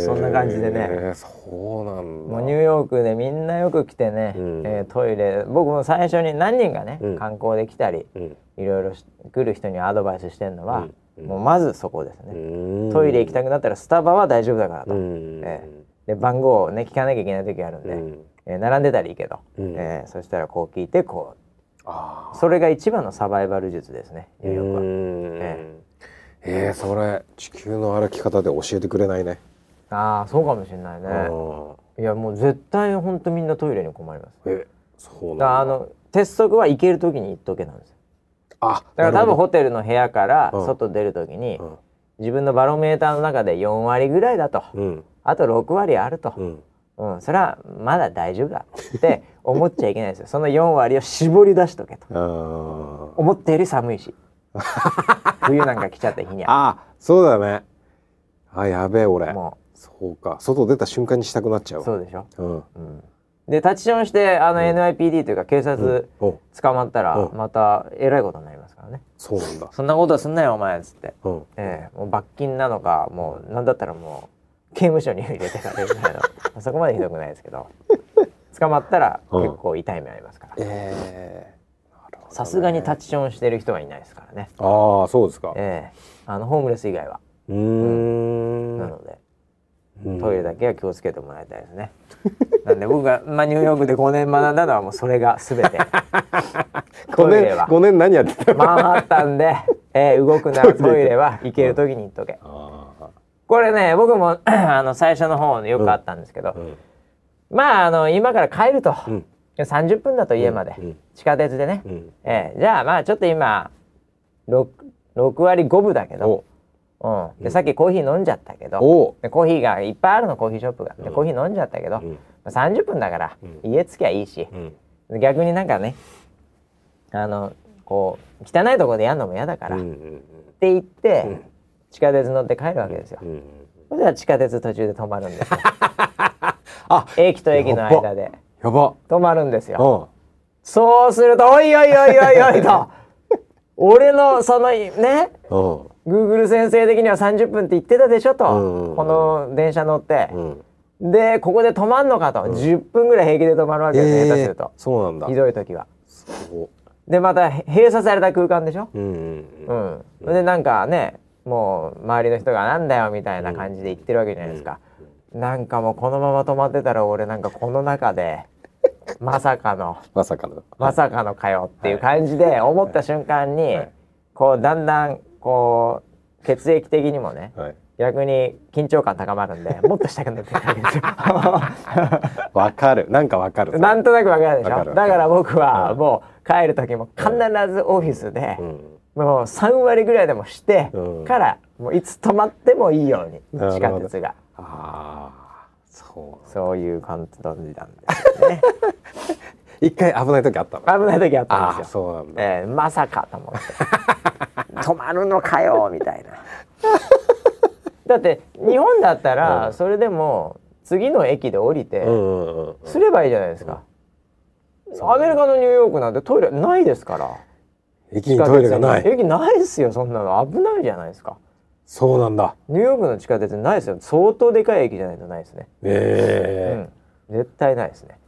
そんな感じでね。そうなんだ。もうニューヨークでみんなよく来てね、うん。えートイレ僕も最初に何人かね、うん。観光で来たりうん。いろいろし来る人にアドバイスしてるのは、うん。もうまずそこですうね、ん。トイレ行きたくなったらスタバは大丈夫だからと、うん。えで番号をね聞かなきゃいけない時あるんで、うん。えー並んでたらいいけど、うん。えーそしたらこう聞いてこあうそれが一番のサバイバル術ですねーニューヨークは。うん。ええ。ーそれ地球の歩き方で教えてくれないね。ああそうかもしれないね。うんいやもう絶対本当みんなトイレに困ります。えそうだ。あだの鉄則は行ける時に行っとけなんですよ。あだから多分ホテルの部屋からうん。外出る時に、ど自分のバロメーターの中で4割ぐらいだと、うん。あと6割あると、うんうんそれはまだ大丈夫だって思っちゃいけないですよ。その4割を絞り出しとけと。思ったより寒いし。(laughs) 冬なんか来ちゃった日には。あそうだね。あやべえ俺。もそうか。外出た瞬間にしたくなっちゃうそうでしょ。うん。うん、でタッチションしてあの NIPD というか警察お捕まったらうん。またえらいことになりますからね。そうなんだ。そんなことすんなよお前っつって、うん。ええ。もう罰金なのかもうなんだったらもう刑務所に入れてからみたいな。(laughs) そこまでひどくないですけど。捕まったらうん。結構痛い目ありますから。ええさすがにタッチションしてる人はいないですからね、ああそうですか。ええ。あのホームレス以外は、うーん。なのでうん。トイレだけは気をつけてもらいたいですね。なんで僕が、まあ、ニューヨークで5年学んだのはもうそれが全て。(laughs) 5年トイレは。5年何やってたの？マンハッタンで、えー動くならトイレは行ける時に行っとけ。あこれね僕も (clears throat) あの最初の方よくあったんですけど、まああの今から帰ると、うん。30分だと家まで、うん。地下鉄でね、うん。えーじゃあまあちょっと今 6, 6割5分だけど、うん、でさっきコーヒー飲んじゃったけど、コーヒーがいっぱいあるのコーヒーショップが。でうん。コーヒー飲んじゃったけど、うん。まあ30分だから、うん。家着きゃいいし。う、ん。逆になんかねあのこう汚いところでやるのも嫌だから、っうんうん。て言って、うん地下鉄乗って帰るわけですよ。それでは地下鉄途中で止まるんですよ。(laughs) あ駅と駅の間で。やば。止まるんですよ。うんそうすると「おいおいおいおいおい」と (laughs) 俺のそのねうん。Google 先生的には30分って言ってたでしょと、うんこの電車乗って、うん。でここで止まんのかと、10分ぐらい平気で止まるわけですよ、下手すると。そうなんだ。ひどい時は。でまた閉鎖された空間でしょ、うんうん。うん。でなんかねもう周りの人がなんだよみたいな感じで言ってるわけじゃないですか、なんかもうこのまま止まってたら俺なんかこの中でまさかのまさかの。まさかのかよっていう感じで思った瞬間に、はい。こうだんだんこう血液的にもねはい。逆に緊張感高まるんでもっとしたくなってくるわけですよ。(laughs) わかる。なんかわかる。なんとなくわかるでしょ？だから僕はうんもう帰る時も必ずオフィスで、うんもう3割ぐらいでもしてうん。から、もういつ止まってもいいように地下鉄が。ああそう。そういう感じなんですよね。(laughs) 一回危ない時あったの？危ない時あったんですよ、そうなんだ。えーまさかと思って。(laughs) 止まるのかよみたいな。(laughs) だって日本だったら、うん。それでも次の駅で降りて、すればいいじゃないですか、アメリカのニューヨークなんてトイレないですから駅にトイレがない。駅ないですよそんなの。危ないじゃないですか。そうなんだ。ニューヨークの地下鉄ないですよ。相当でかい駅じゃないとないですね、え。うん、絶対ないですね。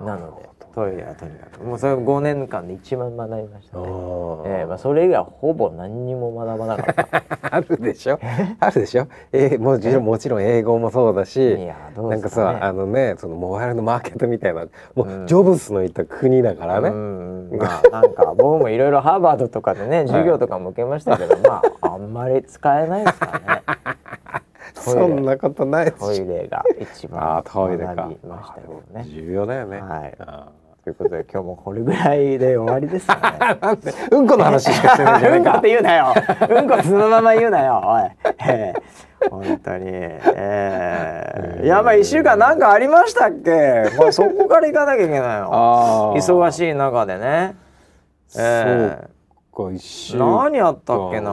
なのでトイレはとにかくもうそれ5年間で一番学びましえたね、ー。ええまあ、それ以外はほぼ何にも学ばなかった。(laughs) あるでしょ？(laughs) あるでしょ？えーもちろんもちろん英語もそうだしいやどうなんかさあのねそのモバイルのマーケットみたいなもう、うん。ジョブスのいた国だからね、うんまあなんか (laughs) 僕もいろいろハーバードとかでね授業とかも受けましたけど、まああんまり使えないですからね。そんなことないでトイレが一あ番あトイレか。学びましたけどね。重要だよね、はい。あということで今日もこれぐらいで終わりですかね。(laughs) うんこの話しかしてないじゃないうんこっかて言うなよ。うんこそのまま言うなよ。おい。(laughs) えー本当に。えーいやまあ一週間なんかありましたっけ？まあそこから行かなきゃいけないよ。あ忙いしい中でね。えそうか一週ー、何やったっけな？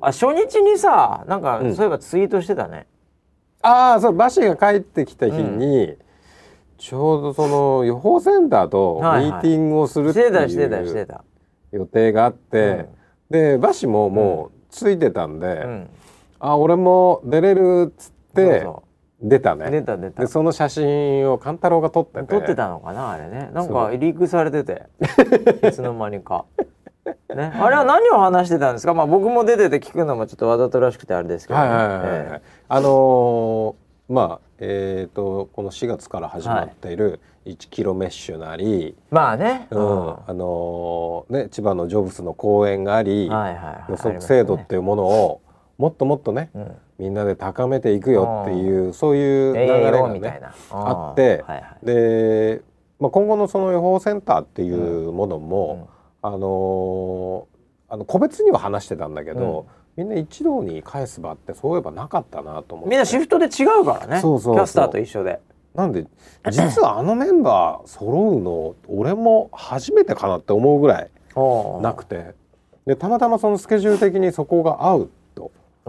あ初日にさなんかうんそういえばツイートしてたね。ああそうバシが帰ってきた日に、ちょうどその予報センターとミーティングをするっしていうた。予定があって、でバシももうついてたんで、うん。あ俺も出れるっつって出たね。出た出た。で。その写真を勘太郎が撮ってて。撮ってたのかなあれね。なんかリークされてて。いつの間にか。ね、あれは何を話してたんですか、まあ、僕も出てて聞くのもちょっとわざとらしくてあれですけど、ね。はいはいはいはい、え。あのーまあえっ、とこの4月から始まっている1キロメッシュなり、えまあね、うん。あのーね千葉のジョブスの公演があり、はいはいはい。予測制度っていうものをもっともっとねうん、みんなで高めていくよっていうそういう流れがねみたいな。あってはいはい。で、まあ、今後のその予報センターっていうものも、あのーあの個別には話してたんだけど、みんな一堂に返す場ってそういえばなかったなと思って。みんなシフトで違うからね。そうそうキャスターと一緒で。なんで実はあのメンバー揃うの俺も初めてかなって思うぐらいなくて。でたまたまそのスケジュール的にそこが合うとおー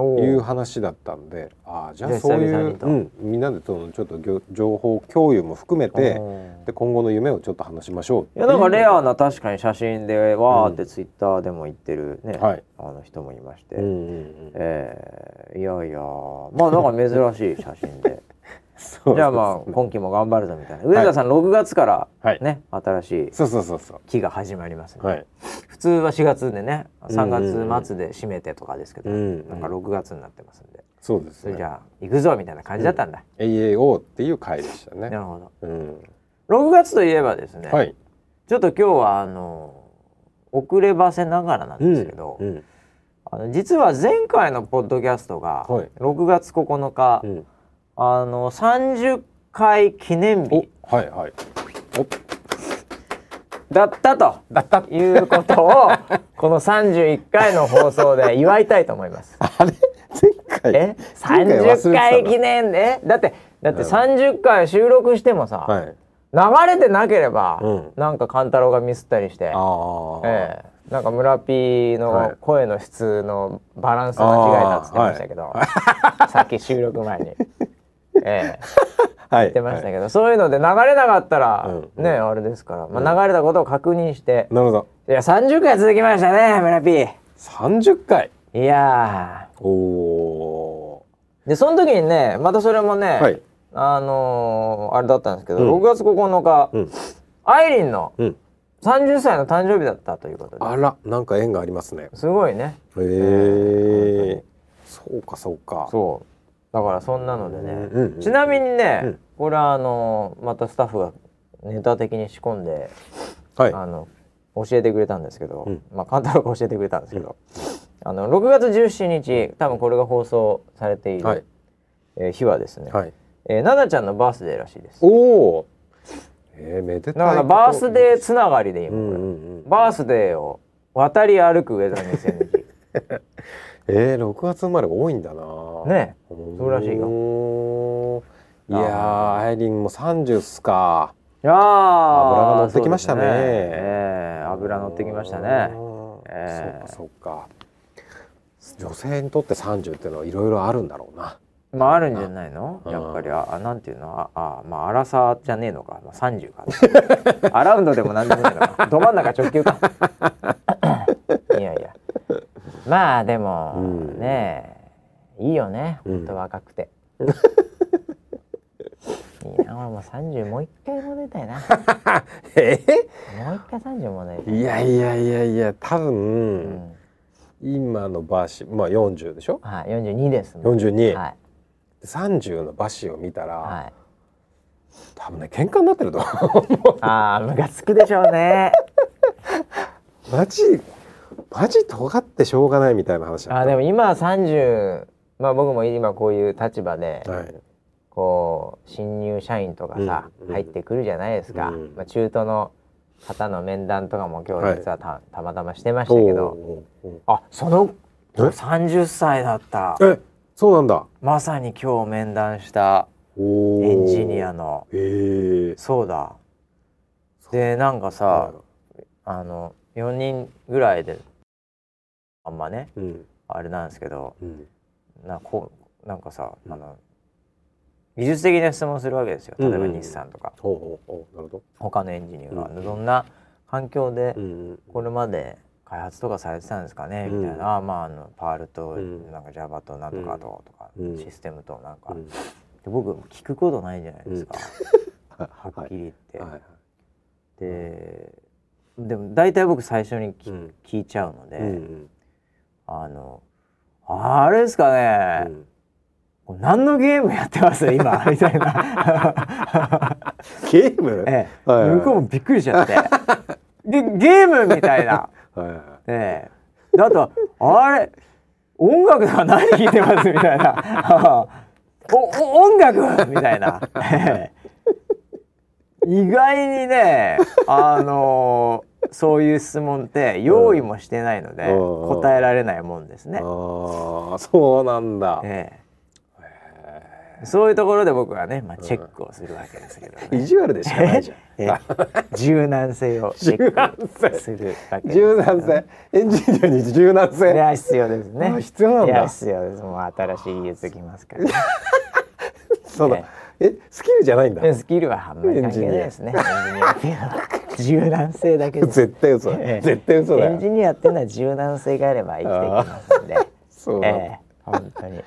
いう話だったんでああじゃああそういう、うん、みんなでそのちょっと情報共有も含めてで今後の夢をちょっと話しましょうっていやなんかレアな確かに写真でわーってツイッターでも言ってるね、はい。あの人もいまして、うんうんうん。えーいやいやまあなんか珍しい写真でじゃあまあ今期も頑張るぞみたいな。上田さん6月からはい。ね、新しいそうそうそうそう。期が始まります普通は4月でね3うんうんうん。月末で締めてとかですけど、うんうんなんか6月になってますんで。そうですね。じゃあ行くぞみたいな感じだったんだ、AAO っていう回でしたね。なるほど。うん。6月といえばですね、はい。ちょっと今日はあの遅ればせながらなんですけど、うんうん。あの実は前回のポッドキャストがはい。6月9日、うんあの30回記念お日はいはい。お。だったと。だった。いうことを (laughs) この31回の放送で祝いたいと思います。(laughs) あれ？前回？え？前回忘れてた30の？回記念でだってだって30回収録してもさ、はい。流れてなければ、うん。なんか勘太郎がミスったりして、ああ、ええ。なんか村 P はい。の声の質のバランス間違えたっつってましたけど、さっき収録前に。ええ。(laughs) はい。言ってましたけど、そういうので流れなかったら、うんねあれですから、まあ、流れたことを確認して、なるほど。いや30回続きましたね村 P 30回い。やおおー。でその時にねまたそれもね、ーはい。あのーあれだったんですけど、うん。6月9日、うん。アイリンのうん。30歳の誕生日だったということで。あらなんか縁がありますね。すごいね。へえそうかそうか。そうだからそんなのでね、うんうんちなみにね、うん。これはあのまたスタッフがネタ的に仕込んで、はい。あの教えてくれたんですけど、うん。まあ勘太郎が教えてくれたんですけど、あの6月17日多分これが放送されている、はい。えー日はですね、はい。えー、奈々ちゃんのバースデーらしいです。おおえー、めでたいだからバースデーつながりでいいもん、うんうこれんうん。バースデーを渡り歩くウェザーニュース NG えー、6月生まれが多いんだな。ねそそうらしいよ。よいやーアイリンも30っすか。いやー。油が乗ってきましたね。そうですええ油乗ってきましたね。あー。えー。そうかそうか。女性にとって30っていうのはいろいろあるんだろうな。まああるんじゃないの？うん。やっぱり。ああなんていうの？ああまあ荒さじゃねえのか、まあ、30か。アラウンドでもなんでもねえのか。ど真ん中直球か。いやいやまあでも、うん。ねえいいよねうん。ほんと若くて、(laughs) いいな俺もう30もう一回戻りたいな。(laughs) もえう一回30戻りたいいやいやいやいや多分、うん。今のバシまあ40でしょ？はい、42ですもん。42、はい、30のバシを見たら、はい。多分ね喧嘩になってると思う。ああ、ムカつくでしょうね。(laughs) マジ？マジ尖ってしょうがないみたいな話あーでも今30、まあ僕も今こういう立場で、はい。こう新入社員とかさ、うんうん。入ってくるじゃないですか。うん。まあ中途の方の面談とかも今はい日実はた,、たまたましてましたけど、あ、そのえ？30歳だった。え？そうなんだ。まさに今日面談したエンジニアの。そうだ。でなんかさ、あの4人ぐらいであんまねうん。あれなんですけどうん。なこうなんかさ、うん。あの技術的な質問するわけですよ。例えば日産とか、ほうほうほう。なるほど。他のエンジニアが、うん。どんな環境でこれまで開発とかされてたんですかね、みたいな。まああのパールとうん。なんか Java となんとかととか、うん。システムとなんか、うん。で僕聞くことないじゃないですか、ははっきり言って。はい。はいででも大体僕最初に聞いちゃうので、うんあのあれですかうね、ん。これ何のゲームやってます？今。(laughs) みたいな、ゲーム？ええ。はいはい。向こうもびっくりしちゃって。でゲームみたいな、はいはい。ええ。であとあれ音楽とか何聴いてます？みたいな。(laughs) おお音楽？みたいな、ええ意外にね (laughs) あのそういう質問って用意もしてないので、うん。答えられないもんですね。ああそうなんだ。ええ。そういうところで僕はね、まあ、チェックをするわけですけど、ね。意地悪でしかないじゃん。ええ。柔軟性をチェ柔軟性ックするわけです柔軟性。エンジニアに柔軟い性や必要ですね。あ必要なんだ。いや必要です。もう新しい技術きますから、ね、(laughs) そうだえスキルじゃないんだ。でスキルはあんまり関係ないですね。エンジニア。っていうのは柔軟性だけ絶対嘘絶対嘘だ。エンジよニアっていうのは柔軟性があれば生きていきますんでええ。本当に、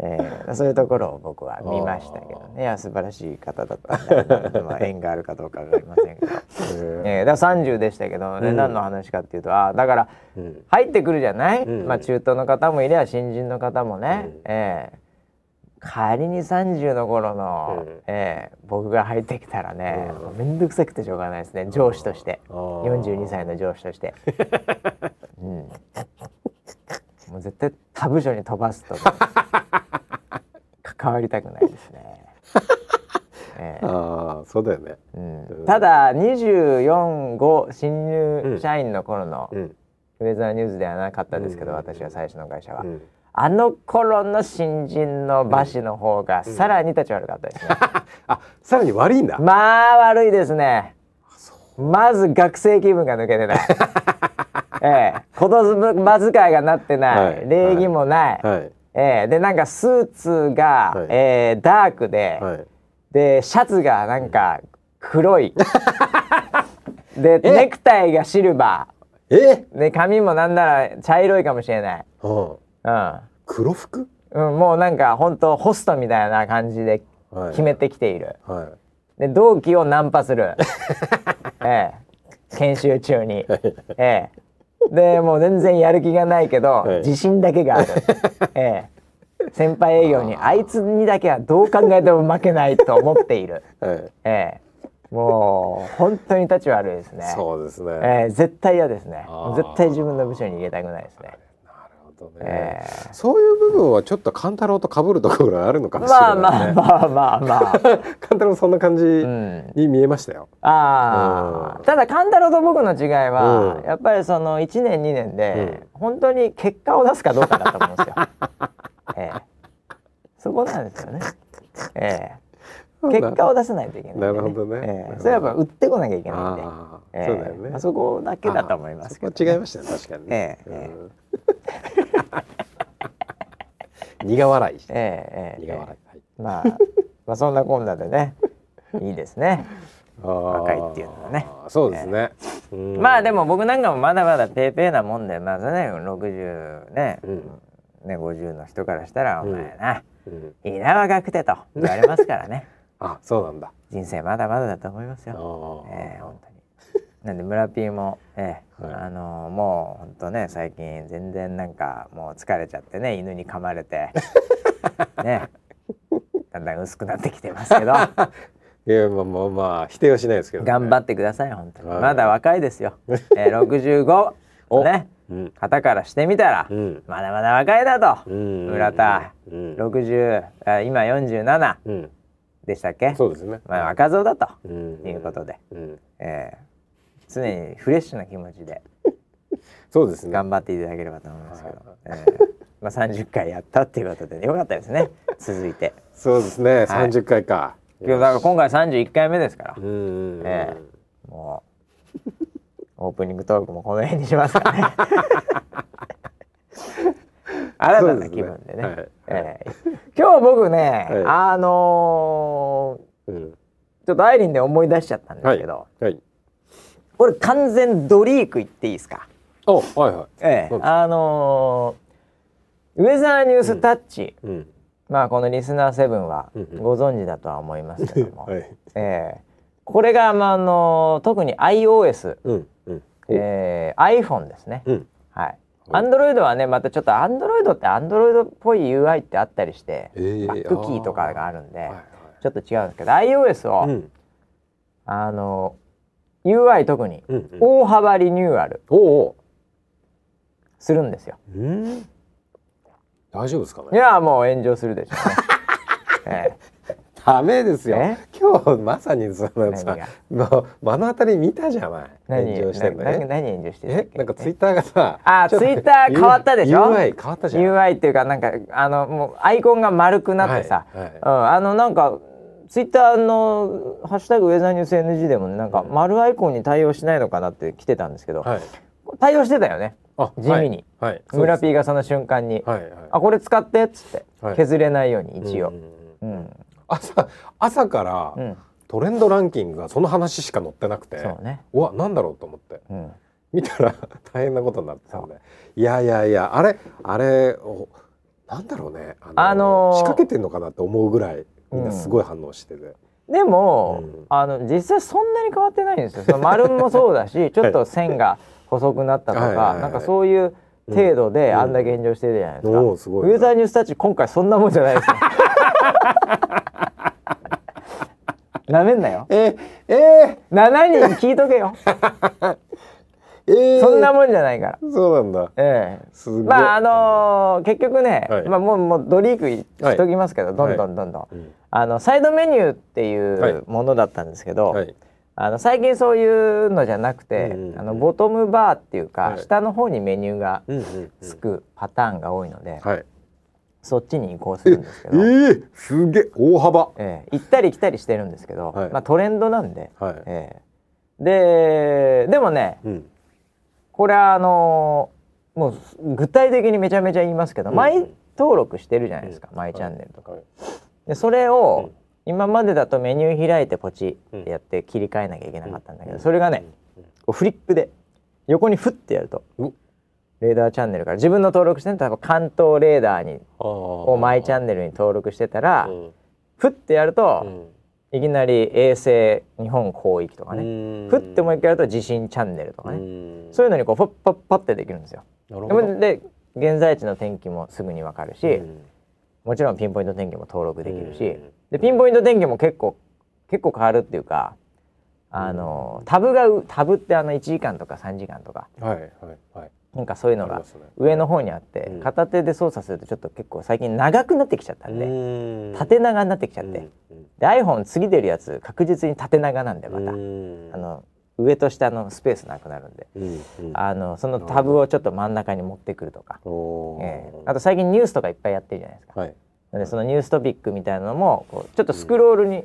ええ。そういうところを僕は見ましたけどね。いや素晴らしい方だったまあ、縁があるかどうかわかりませんけど、ええ。だから30でしたけど、ねうん。何の話かっていうとあだからうん。入ってくるじゃない、うん。まあ中東の方もいれば新人の方もね、うん。ええ仮に30の頃の、うん。ええ僕が入ってきたらね、うん。もうめんどくさくてしょうがないですね。上司として。あー。42歳の上司として、(laughs) うん、もう絶対他部署に飛ばすとか (laughs) 関わりたくないですね、(laughs) ええ。ああそうだよね。うん、ただ245新入社員の頃のうん。ウェザーニューズではなかったですけど、うん。私は最初の会社は、うんあの頃の新人の馬氏の方がさらに立ち悪かったですね、(laughs) あさらに悪いんだ。まあ悪いですね。まず学生気分が抜けてない。(laughs) ええ。言葉遣いがなってない、はい。礼儀もない、はい。ええ。でなんかスーツが、はい。ええダークで、はい。でシャツがなんか黒い。(laughs) でえ？ネクタイがシルバえ？ーで髪もなんなら茶色いかもしれない。うんうん。黒服？うん、もうなんか本当ホストみたいな感じではい。決めてきている、はい。で同期をナンパする。(laughs) ええ。研修中に。ええ。でもう全然やる気がないけど、はい。自信だけがある。(laughs) ええ。先輩営業にあいつにだけはどう考えても負けないと思っている。はい。ええ。もう本当に立ち悪いですね。そうですね、ええ絶対嫌ですね。絶対自分の部署に入れたくないですね。なるほどね、ええ。そういう部分はちょっと勘太郎と被るところがあるのかもしれまあない、ね、まあまあまあまあ。(laughs) 勘太郎そんな感じうん。に見えましたよ、うん。ああ、ただ勘太郎と僕の違いは、うん。やっぱりその1年2年で、本当に結果を出すかどうかだと思うんですよ。(laughs) ええ、そこなんですよね。ええ、結果を出さないといけないんで、なるほどね。ええ、それはやっぱ売ってこなきゃいけないんで。ああ、ええ。そうだよね、まあそこだけだと思いますけど、あそこは違いましたね確かにね、ええ。うん苦笑いして、ええええ苦笑い、はい。まあ、まあそんなこんなでね、いいですね。若いっていうのはね。あーそうですね、うん。まあでも僕なんかもまだまだペーペーなもんでまだね60ね、うん。ね50の人からしたら「おうん。前な、うん。いいな若くて」と言われますからね。(laughs) あそうなんだ。人生まだまだだと思いますあよ。ー。ええ本当に。なんで村 P も、ええはい。あのもう本当ね最近全然なんかもう疲れちゃってね犬に噛まれて。(laughs) ね。だんだん薄くなってきてますけど。(laughs) いやまあまあまあ否定はしないですけど、ね、頑張ってください本当に、はい。まだ若いですよ、(laughs) えー、65お。ね。うん。方からしてみたら、うん。まだまだ若いだと、うん。村田、うん。60あ今47うん。でしたっけ？そうですね。まあ、若造だとうん。いうことで、うん。えー常にフレッシュな気持ちで (laughs) そうですね。頑張っていただければと思いますけど、はい。えーまあ、30回やったっていうことでよかったですね。(laughs) 続いて。そうですね。三十回か今日だから今回31回目ですから。うん。えもうオープニングトークもこの辺にしますかね。(laughs) 新たな気分でね。ね。はい。えー今日僕ね、はい。あのうん。ーちょっとアイリンで思い出しちゃったんですけど、はいこれ完全ドリーク言っていいですか？おはいはい。ええ。あのーウェザーニュースタッチ、うん。まあこのリスナー7はうんうん。ご存知だとは思いますけども、(laughs) はい。ええ。これが、まああの特に iOS、うんうん。えー、iPhone ですね、うん。はい。お。Android はねまたちょっと Android って Android っぽい UI ってあったりして、え。ーバックキーとかがあるんで、ちょっと違うんですけど iOS を、うん。あの UI 特に。うんうん。大幅リニューアル。するんですよ。うん。大丈夫ですかいねやもう炎上するでしょうね。(laughs) えダメですよ。え？今日まさにその何さが？もう目の当たり見たじゃない？何？炎上してんのね。何？炎上してえけ？なんかツイッターがさあちょっと Twitter 変わったでしょ？UI 変わったじゃん。UI っていうかなんかあのもうアイコンが丸くなってさ、はいはい。うん、あのなんかツイッターの「ハッシュタグウェザーニュース NG」でもねなんか丸アイコンに対応しないのかなって来てたんですけど、はい。対応してたよね。あ地味に。はい。はい。村 P がその瞬間に「すはいはい。あこれ使って」っつって、はい。削れないように一応。朝朝からうん。トレンドランキングがその話しか載ってなくてそうね、うわなんだろうと思って。うん、見たら大変なことになってたんで。いやいやいやあれあれおなんだろうね。ああのー仕掛けてんのかなって思うぐらいみんなすごい反応してて、でも、うん。あの実際そんなに変わってないんですよ。その丸もそうだしちょっと線が細くなったとか、はいはいはいなんかそういう程度でうん。あんだけ炎上してるじゃないですか、おーすごい。ウェザーニュースタッチ今回そんなもんじゃないですよ。なめんなよ。ええ7人聞いとけよ。ー、(laughs) えー、そんなもんじゃないから。そうなんだ。ええ。すごい。まああのー結局ね、はい。まあもうもうドリークしときますけど、どんどんどんどん、うんあのサイドメニューっていはい。うものだったんですけど、はい。あの最近そういうのじゃなくて、うんうんあのボトムバーっていうか、はい。下の方にメニューがつくパターンが多いので、はい。そっちに移行するんですけえど、えー、すげえ大幅。え行ったり来たりしてるんですけど、はい。まあトレンドなんで、はい、ええ。ででもねうん。これはあのーもう具体的にめちゃめちゃ言いますけど、うんマイ登録してるじゃないですか、うん。マイチャンネルとか。はいでそれを、うん。今までだとメニュー開いてポチってやって切り替えなきゃいけなかったんだけど、それがね、フリップで横にフッてやるとうんレーダーチャンネルから自分の登録してる多分関東レーダーにあをマイチャンネルに登録してたら、うん。フッてやると、うん。いきなり衛星日本広域とかねね降ってもう一回やると地震チャンネルとかねねそういうのにこうパッパッパッてできるんですよ。で現在地の天気もすぐにわかるし、うんもちろんピンポイント天気も登録できるし、うん。でピンポイント天気も結構結構変わるっていうかあのタブがうタブってあの1時間とか3時間とかはいはいはい。なんかそういうのが上の方にあって、うん。片手で操作するとちょっと結構最近長くなってきちゃったんで、うん。縦長になってきちゃって、うん。で iPhone 次出るやつ確実に縦長なんでまた、うん。あの上と下のスペースなくなるんで、うんうん。あのそのタブをちょっと真ん中に持ってくるとか、ええ。あと最近ニュースとかいっぱいやってるじゃないですか。はい。でそのニューストピックみたいなのもこうちょっとスクロールに、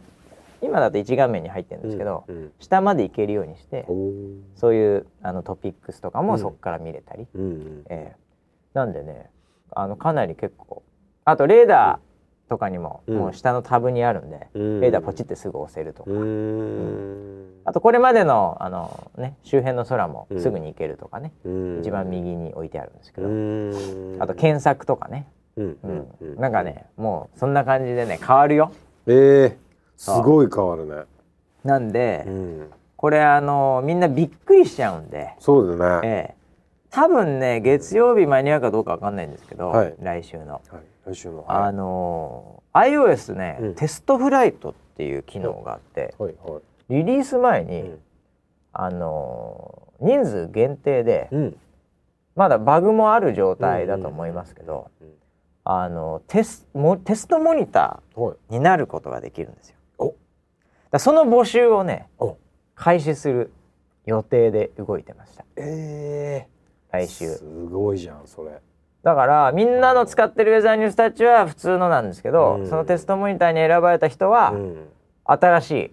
今だと1画面に入ってるんですけど、うんうん。下までいけるようにしてそういうあのトピックスとかうん。もそこから見れたり、うんうん。ええ。なんでねあのかなり結構あとレーダーとかにも、うん。もう下のタブにあるんで、うん。レーダーポチってすぐ押せるとか、うーん。あとこれまでのあの、ね、周辺の空もうん。すぐに行けるとかね、うん。一番右に置いてあるんですけうど、ん。あと検索とかね、うん。なんかねもうそんな感じでね変わるよ。えー。すごい変わるね。なんで、うん。これあのみんなびっくりしちゃうんで、そうだね。ええ、多分ね月曜日間に合うかどうかわかんないんですけど、はい。来週の。はい来週のあの iOS ね、うん。テストフライトっていう機能があって、はいはい。リリース前に、うん。あの人数限定で、うん。まだバグもある状態だと思いますけど、うんあのテスもテストモニタはい。ーになることができるんですよ。お。だその募集をねお。開始する予定で動いてました。えー。来週。すごいじゃんそれだからみんなの使ってるウェザーニュースタッチは普通のなんですけど、うん。そのテストモニターに選ばれた人はうん。新しい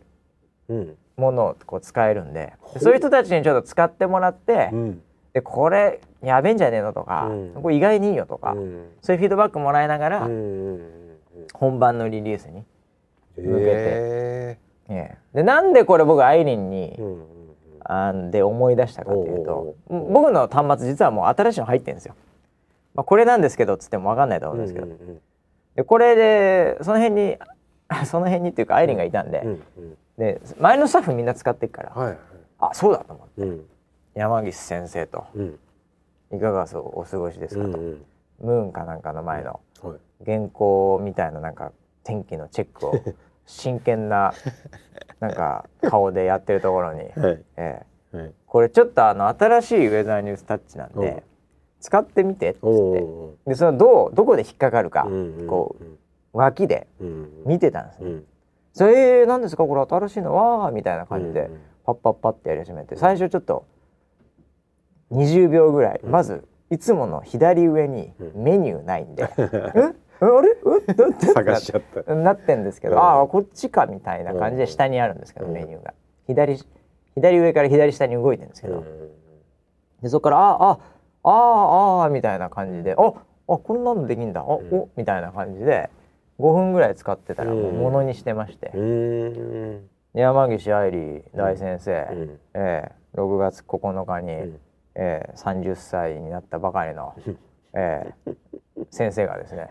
うん。ものをこう使えるんででそういう人たちにちょっと使ってもらって、うん。でこれやべえんじゃねえのとか、うん。これ意外にいいよとか、うん。そういうフィードバックもらいながら、うんうんうん本番のリリースに、うん向けて。え。ええ。でなんでこれ僕アイリンにー、うんうん。あんで思い出したかというおと僕の端末実はもう新しいの入ってるんですよ。まあ、これなんですけどっつっても分かんないと思うんですけど、うんうんでこれでその辺に (laughs) その辺にっていうかアイリンがいたんで,、うんうん。で前のスタッフみんな使ってるから、はいはい。あそうだと思って。うん。山岸先生とうん「いかがお過ごしですか?」と、うんうん。ムーンかなんかの前のはい。原稿みたいななんか天気のチェックを (laughs) 真剣ななんか顔でやってるところに、はい。ええ。はい。これちょっとあの新しいウェザーニュースタッチなんで使ってみてっつおって。おでそれどうどこで引っかかるか、うんうんこう脇でうん見てたんですね。うん。それ、えー、何ですか？これ新しいの？わーみたいな感じで、うんパッパッパってやり始めて最初ちょっと20秒ぐらい、まずいつもの左上にうん。メニューないんで「(laughs) え？あれ？え？だって?」探しちゃった。なってんですけど、うん。ああこっちかみたいな感じで下にあるんですけど、うん。メニューが。左左上から左下に動いてるんですけど、うん。でそこから「ああああああ」みたいな感じで「ああこんなのできんだ。あ、ん。おみたいな感じで5分ぐらい使ってたらもうのにしてまして、うん。山岸愛理大先生、うん。えー6月9日に、うん。えー30歳になったばかりの、えー (laughs) 先生がですね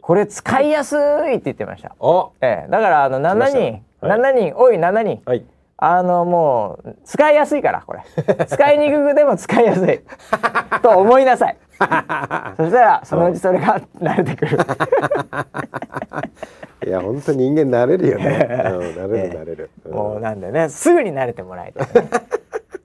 これ使いやすいって言ってました。あ。えーだからあの7来ました人、はい。7人おい7人。はいあのもう使いやすいからこれ。使いにくくても使いやすい。(laughs) と思いなさい。(laughs) そしたらそのうちそれが慣れてくる。(laughs) いや本当人間慣れるよね。うん慣れる慣れる。うんもうなんでねすぐに慣れてもらいたい、ね。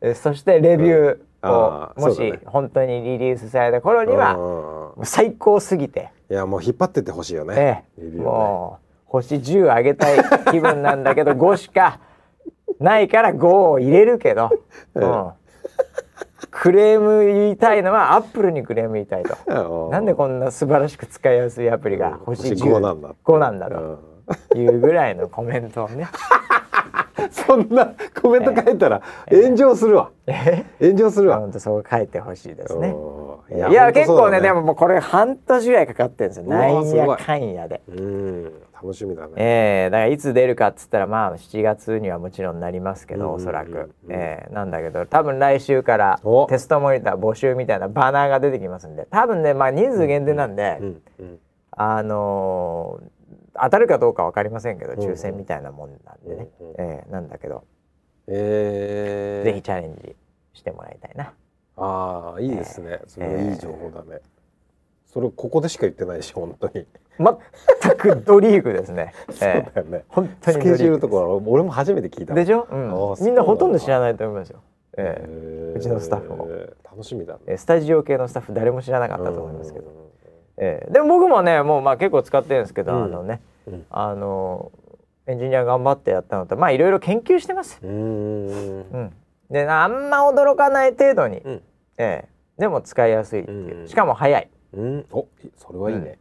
えそしてレビューをもし本当にリリースされた頃には最高すぎて、いやもう引っ張ってってほしいよね。え。もう星10上げたい気分なんだけど5しかないから5を入れるけど、(laughs) うんクレーム言いたいのはアップルにクレーム言いたいと。うんなんでこんな素晴らしく使いやすいアプリが星星10 5なんだ5なんだうんというぐらいのコメントをね。(laughs) そんなコメント書いたら炎上するわ。え炎上するわ。本当そう書いてほしいですね。うんいや結構ねでも。ももうこれ半年ぐらいかかってるんですよ。なんやかんやで。うん楽しみだね。えー、だからいつ出るかっつったらまあ7月にはもちろんなりますけど、うんおそらく。うんうん、えーなんだけど多分来週からお。テストモニター募集みたいなバナーが出てきますんで。多分ねまあ人数限定なんで、うんうんあのー当たるかどうかわかりませんけどうんうん。抽選みたいなもんなんでね、うんうん。えーなんだけど、えー、ぜひチャレンジしてもらいたいな。ああいいですね、それはいえーい情報だね、それここでしか言ってないし本当に、全くドリーグですね、(laughs) そうえだよね。ー本当にスケジュールとか俺も初めて聞いたでしょ、うん、みんなほとんど知らないと思いますよ、ええ。うちのスタッフも。楽しみだスタジオ系のスタッフ誰も知らなかったと思いますけど、うんえーでも僕もねもうまあ結構使ってるんですけど、うん。あのねうん。あのエンジニア頑張ってやったのとまあいろいろ研究してます、うーんうん、であんま驚かない程度に、うん。ええ。でも使いやすいっていう、うん。しかも早い。うん。おそれはいいね、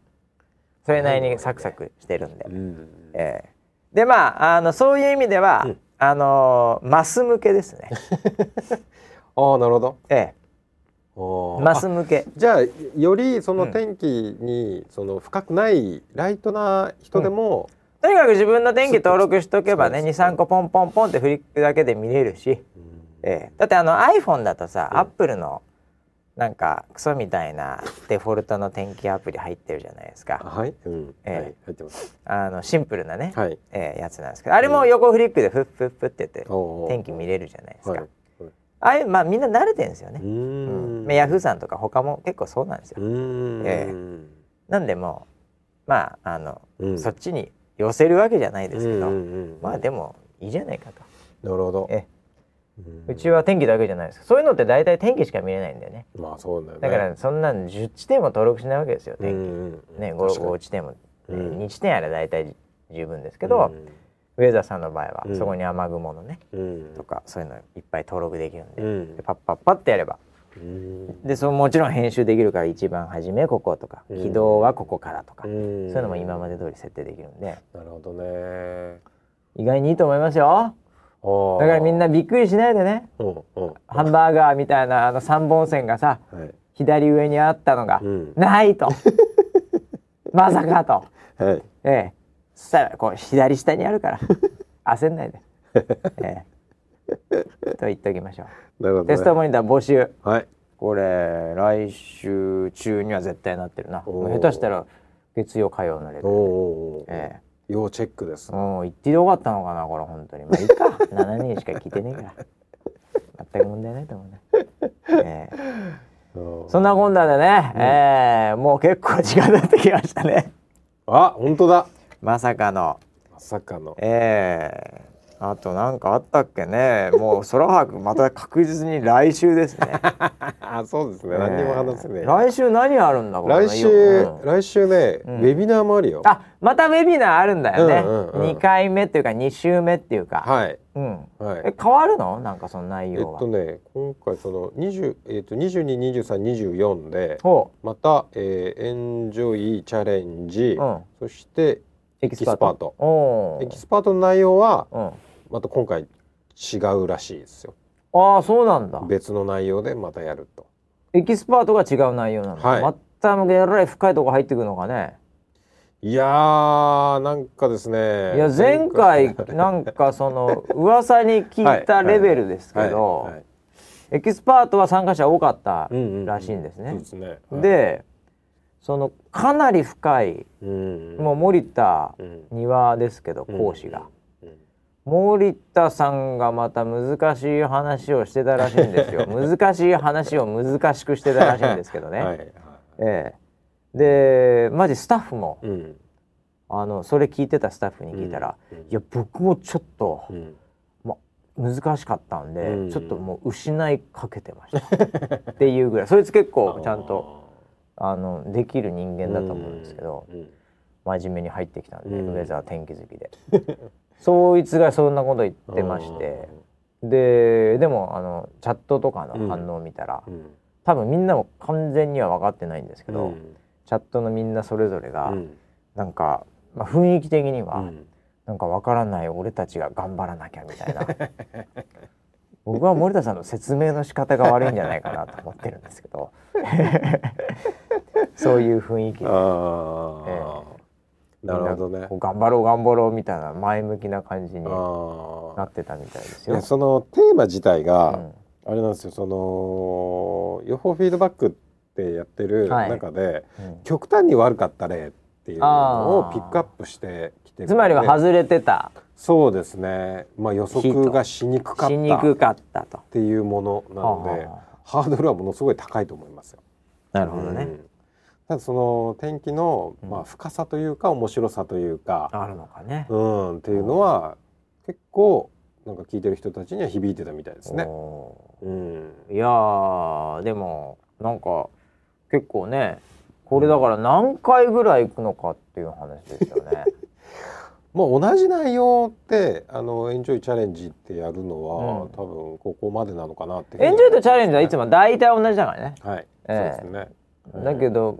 それなりにサクサクしてるんで、うんええ。でまああのそういう意味では、うん。あのマス向けですね、(laughs) ああなるほど。ええ、マス向け。じゃあよりその天気にその深くないライトな人でも、とにかく自分の電気登録しとけばねそうです23個ポンポンポンって振りくだけで見れるし、うん。ええ。だってあの iPhone だとさ、うん。アップルのなんかクソみたいなデフォルトの天気アプリ入ってるじゃないですか。はい、うん。ええ。はい。入ってます。あのシンプルなね、はい。ええやつなんですけど。あれも横フリックでフッフッフッってて天気見れるじゃないですか、はい。はい。ああいうまあみんな慣れてるんですよね。う、ーん。まあヤフーさんとか他も結構そうなんですよ、うーん。ええ。なんでもうまああの、うん。そっちに寄せるわけじゃないですけど、まあでもいいじゃないかと、なるほど。えうちは天気だけじゃないです。そういうのって大体天気しか見れないんだよね。まあそうだよね。だからそんなん10地点も登録しないわけですよ天気、うんうんうん。ね確かに。5, 地点も、ねうん。2地点あれば大体十分ですけど、ウェザーさんの場合はうん。そこに雨雲のね、うん。とかそういうのいっぱい登録できるんで,、うん。でパッパッパッってやれば。うん。でそのもちろん編集できるから一番初めこことかうん。起動はここからとか、うん。そういうのも今まで通り設定できるんで。なるほどね。意外にいいと思いますよだだからみんなびっくりしないでね。ハンバーガーみたいなあの3本線がさはい。左上にあったのが、うん。ないと。(laughs) まさかと。はい。ええ。そしたらこう左下にあるから焦んないで、(laughs) ええ。と言っておきましょう。ね。テストモニター募集。はい。これ来週中には絶対なってるな下手したら月曜火曜のレベルおーおーえ要チェックですえもう言ってよかったのかなこれ本当に。まあいいか。(laughs) 7人しか聞いてねえから。全く問題ないと思うね、(laughs) ええ。う。んそんなこんなでね、ええもう結構時間経ってきましたね。あ本当だ。まさかの。まさかの。ええ。あとなんかあったっけね。もう空白また確実に来週ですね (laughs) あそうですね。何にも話せねえ。え来週何あるんだ来週うん。来週ねウん。ェビナーもあるよ。あまたウェビナーあるんだよね、うんうんうん。2回目っていうか2週目っていうか、はい。うん。はい。え変わるの？なんかその内えっ容は、とね今回その20えっと222324でほまた、えーエンジョイチャレンジ、そしてエキスパート？エキスパート。おー。エキスパートの内容はうん。また今回違うらしいですよああそうなんだ。別の内容でまたやると。エキスパートが違う内容なの、はい。またえらい深いとこ入ってくるのかね。いやーなんかですね。いや前回なんかその噂に聞いたレベルですけど、エキスパートは参加者多かったうんうんうんらしいんですね。でそのかなり深いうん。もう森田うん。庭ですけど講師が。うん森田さんがまた難しい話をしてたらしいんですよ。(laughs) 難しい話を難しくしてたらしいんですけどね、はいはい。ええ。でマジスタッフもうん。あのそれ聞いてたスタッフに聞いたら、うんいや僕もちょっとうん。難しかったんで、うん。ちょっともう失いかけてました。(laughs) っていうぐらい。そいつ結構ちゃんとあのできる人間だと思うんですけど、うん。真面目に入ってきたんで、うん。ウェザー天気好きで (laughs) そいつがそんなこと言ってまして。ででもあのチャットとかの反応を見たら、うん。多分みんなも完全には分かってないんですけど、うん。チャットのみんなそれぞれが、うん。なんか、まあ、雰囲気的には、うん。なんか分からない俺たちが頑張らなきゃみたいな。(laughs) 僕は森田さんの説明の仕方が悪いんじゃないかなと思ってるんですけど。(laughs) そういう雰囲気でなるほどね。頑張ろう頑張ろうみたいな前向きな感じになあってたみたいですあよ。そのテーマ自体うがん。あれなんですよその予報フィードバックってやってるはい。中でうん。極端に悪かった例っていうのをピックアップしてきてるつまりは外れてた。そうですね。まあ予測がしにくかっしにくたっかったと。ていうものなのではハードルはものすごい高いと思いますよ。なるほどね、うんただその天気の、うん。まあ、深さというか面白さというか、あるのかね。うん、っていうのは結構なんか聞いてる人たちには響いてたみたいですね。おうん、ーいやーでもなんか結構ねこれだから何回ぐらい行くのかっていう話ですよね。(laughs) まあ同じ内容ってあのエンジョイチャレンジってやるのは、うん。多分ここまでなのかなっていうふうにエンジョイとチャレンジはいつも大体同じだからね。はい、ええ。そうですね。だけど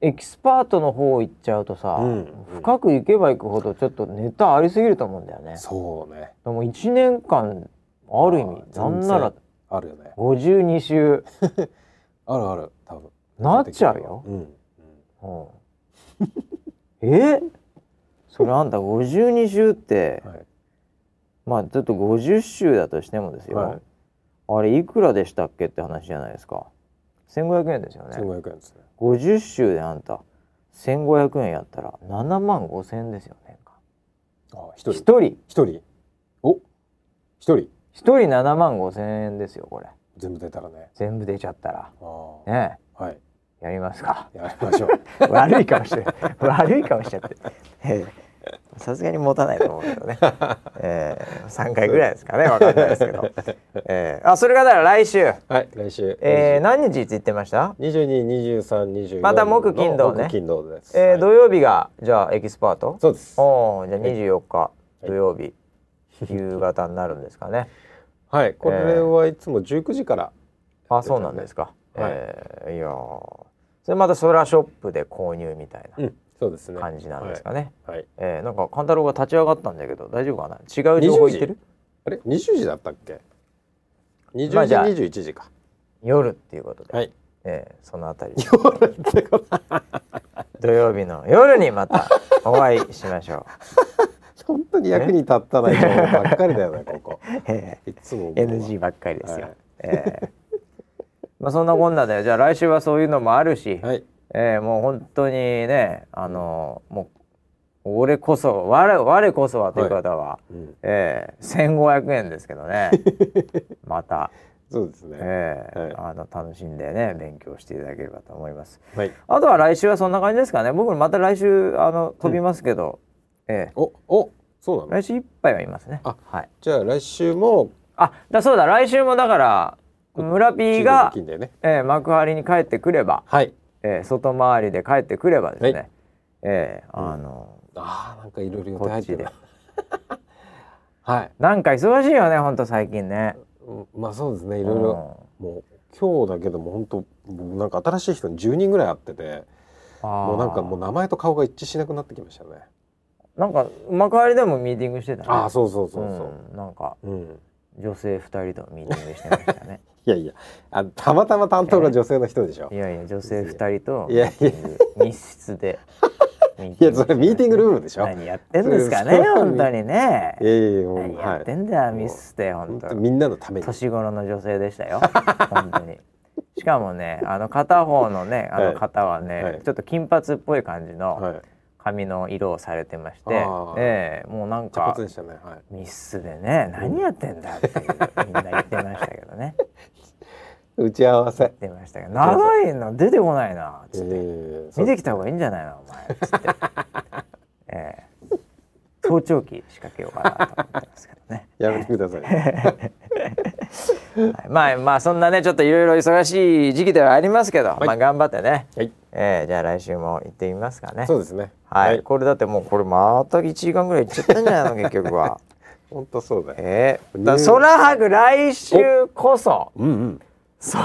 エキスパートの方行っちゃうとさ、うん深く行けば行くほどちょっとネタありすぎると思うんだよね。そうねでも1年間ある意味なんならあるよね。52週 (laughs) あるある多分。なっちゃうよ。うん。うんえ？それあんた52週ってはい。まあちょっと50週だとしてもですよ、はいあれいくらでしたっけって話じゃないですか1500円ですよね千五百円ですね。50週であんた1500円やったら7万5千円ですよ年間あ、一人？一人一人？お？一人？一人7万5千円ですよこれ全部出たらね。全部出ちゃったらああ。ねはい。えやりますかやりましょう。(laughs) 悪い顔して悪い顔しちゃって (laughs) ええさすがに持たないと思うけどね、(laughs) ええ、3回ぐらいですかね。わかんないですけど、ええ、あそれがだから来週、はい。来週。えー、何日って言ってました、二十二、二十三、二十また木金土ね。木金土です。えー、はい。土曜日がじゃあエキスパート？そうです。おーじゃあ24日土曜日、夕方になるんですかね。はい。これはいつも十九時から。あそうなんですか、はい。えーいやー。それまたソラショップで購入みたいな。うん。そうですね。感じなんですかね、はい。えー、なんか勘太郎が立ち上がったんだけど大丈夫かな？違う情報言ってる？あれ、二十時だったっけ？二十時、まあじゃあ二十一時か。夜っていうことで、はい。えー、そのあたり。土曜日の夜にまた (laughs) お会いしましょ本当に役に立たないばっかりだよね、ここ。う、(laughs) えいつもー、NG ばっかりですよ、はい。えー。まあそんなこんなでじゃあ来週はそういうのもあるし、はい。えー、もう本当にねあのもう俺こそ我我こそはという方は、うん。えー、1500円ですけどね (laughs) また、そうですね。えーはいあの楽しんでね勉強していただければと思いますはい。あとは来週はそんな感じですかね僕また来週あの飛びますけど、えお、お、そうなの？ー来週いっぱいはいますねあはいじゃあ来週もあだそうだ来週もだから村 P が、ね。えー幕張に帰ってくれば、はい。えー外回りで帰ってくればですね、はいえーあのああ、なんかいろいろ予定入ってるな。(laughs) はい。なんか忙しいよねほんと最近ねうんまあそうですね。いろいろもう今日だけでも本当僕なんか新しい人に10人ぐらい会ってて、ももうなんかもう名前と顔が一致しなくなってきましたね。なんか幕張でもミーティングしてたねああ、そうそうそうそう。うんなんかうん。女性二人とミーティングしてましたね (laughs) いやいや、あたまたま担当が女性の人でしょい。やいや女性二人といやいや密室でミーいやそれミーティングルームでしょ。何やってんですかね本当にねいやいや何やはい。ってんだよ密室で本当本当みんなのために。年頃の女性でしたよ本当にしかもねあの片方のねあの方はね、はいちょっと金髪っぽい感じのはい。髪の色をされてまして、あーええもうなん茶かね。はい。密室でね何やってんだっていうみんな言ってましたけどね打ち合わせ。言ってましたけど長いの出てこないなつって、え見てきた方がいいんじゃないのお前つって、(laughs) ええ。盗聴器仕掛けようかなと思ってますけどね。(laughs) やめてください。(laughs) はい。まあまあそんなねちょっといろいろ忙しい時期ではありますけど、い。まあ頑張ってね、はい。えー、じゃあ来週も行ってみますかね。そうですね。はい、これだってもうこれまた1時間ぐらい行っちゃったんじゃないの結局は。本当そうだよ。えー、ねだ空白来週こそうんうん。空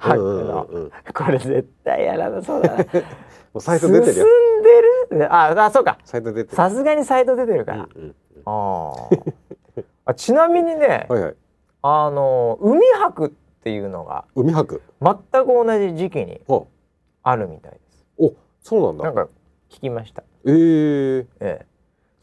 白うんうんのうんうん。これ絶対やらなそうだな。(laughs) もうサイト出てるよ。進んでるああそうか。サイト出てる。さすがにサイト出てるから、うんうんあー。あちなみにね、はいはい。あの海博っていうのが海博。全く同じ時期にお、あるみたいです。お、そうなんだ。なんか聞きました。ええええ。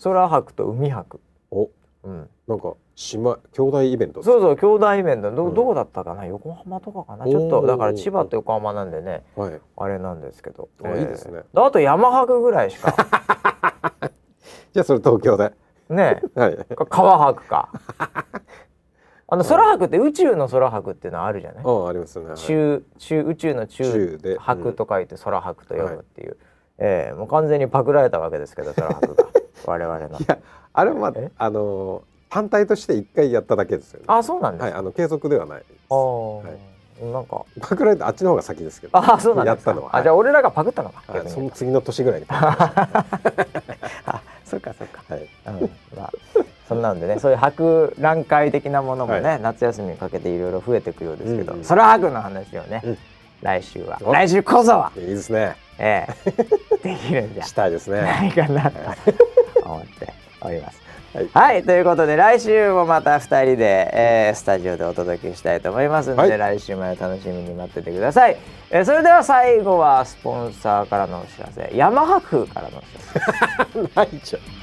空博と海博。お、うん。なんか島兄弟イベント。そうそう兄弟イベント。ど,、うん。どこだったかな？横浜とかかな？ちょっとだから千葉と横浜なんでね。はい。あれなんですけど、あいいですね。あと山博ぐらいしか。(laughs) じゃあそれ東京で。ね (laughs) はい。川博か。あの空博って宇宙の空博っていうのはあるじゃない、あありますね。はい。中中宇宙の中中で。博と書いて空博と読むっていう、ええもう完全にパクられたわけですけど空博が。(laughs) 我々の。いやあれはまあえ？あの単体として一回やっただけですよね。あそうなんですか、はいあの継続ではないあー。はい。なんか。パクられたあっちの方が先ですけど。あそうなんですか。やったのは。あじゃあ俺らがパクったのか、はい。その次の年ぐらいに (laughs) あそっかそっか、はい。うん。まあそんなんでねそういう博覧会的なものもね、は夏休みにかけていろいろ増えていくようですけど、うんうん空博の話をね、うん。来週は。お来週こそは。いいですね。ええ。(laughs) できるんじゃ。したいですね。ないかなと思っております。はい。はい、ということで来週もまた2人で、えースタジオでお届けしたいと思いますので、はい。来週まで楽しみに待っててください、えーそれでは最後はスポンサーからのお知らせ。ヤマハ空からのお知らせな (laughs) いじゃん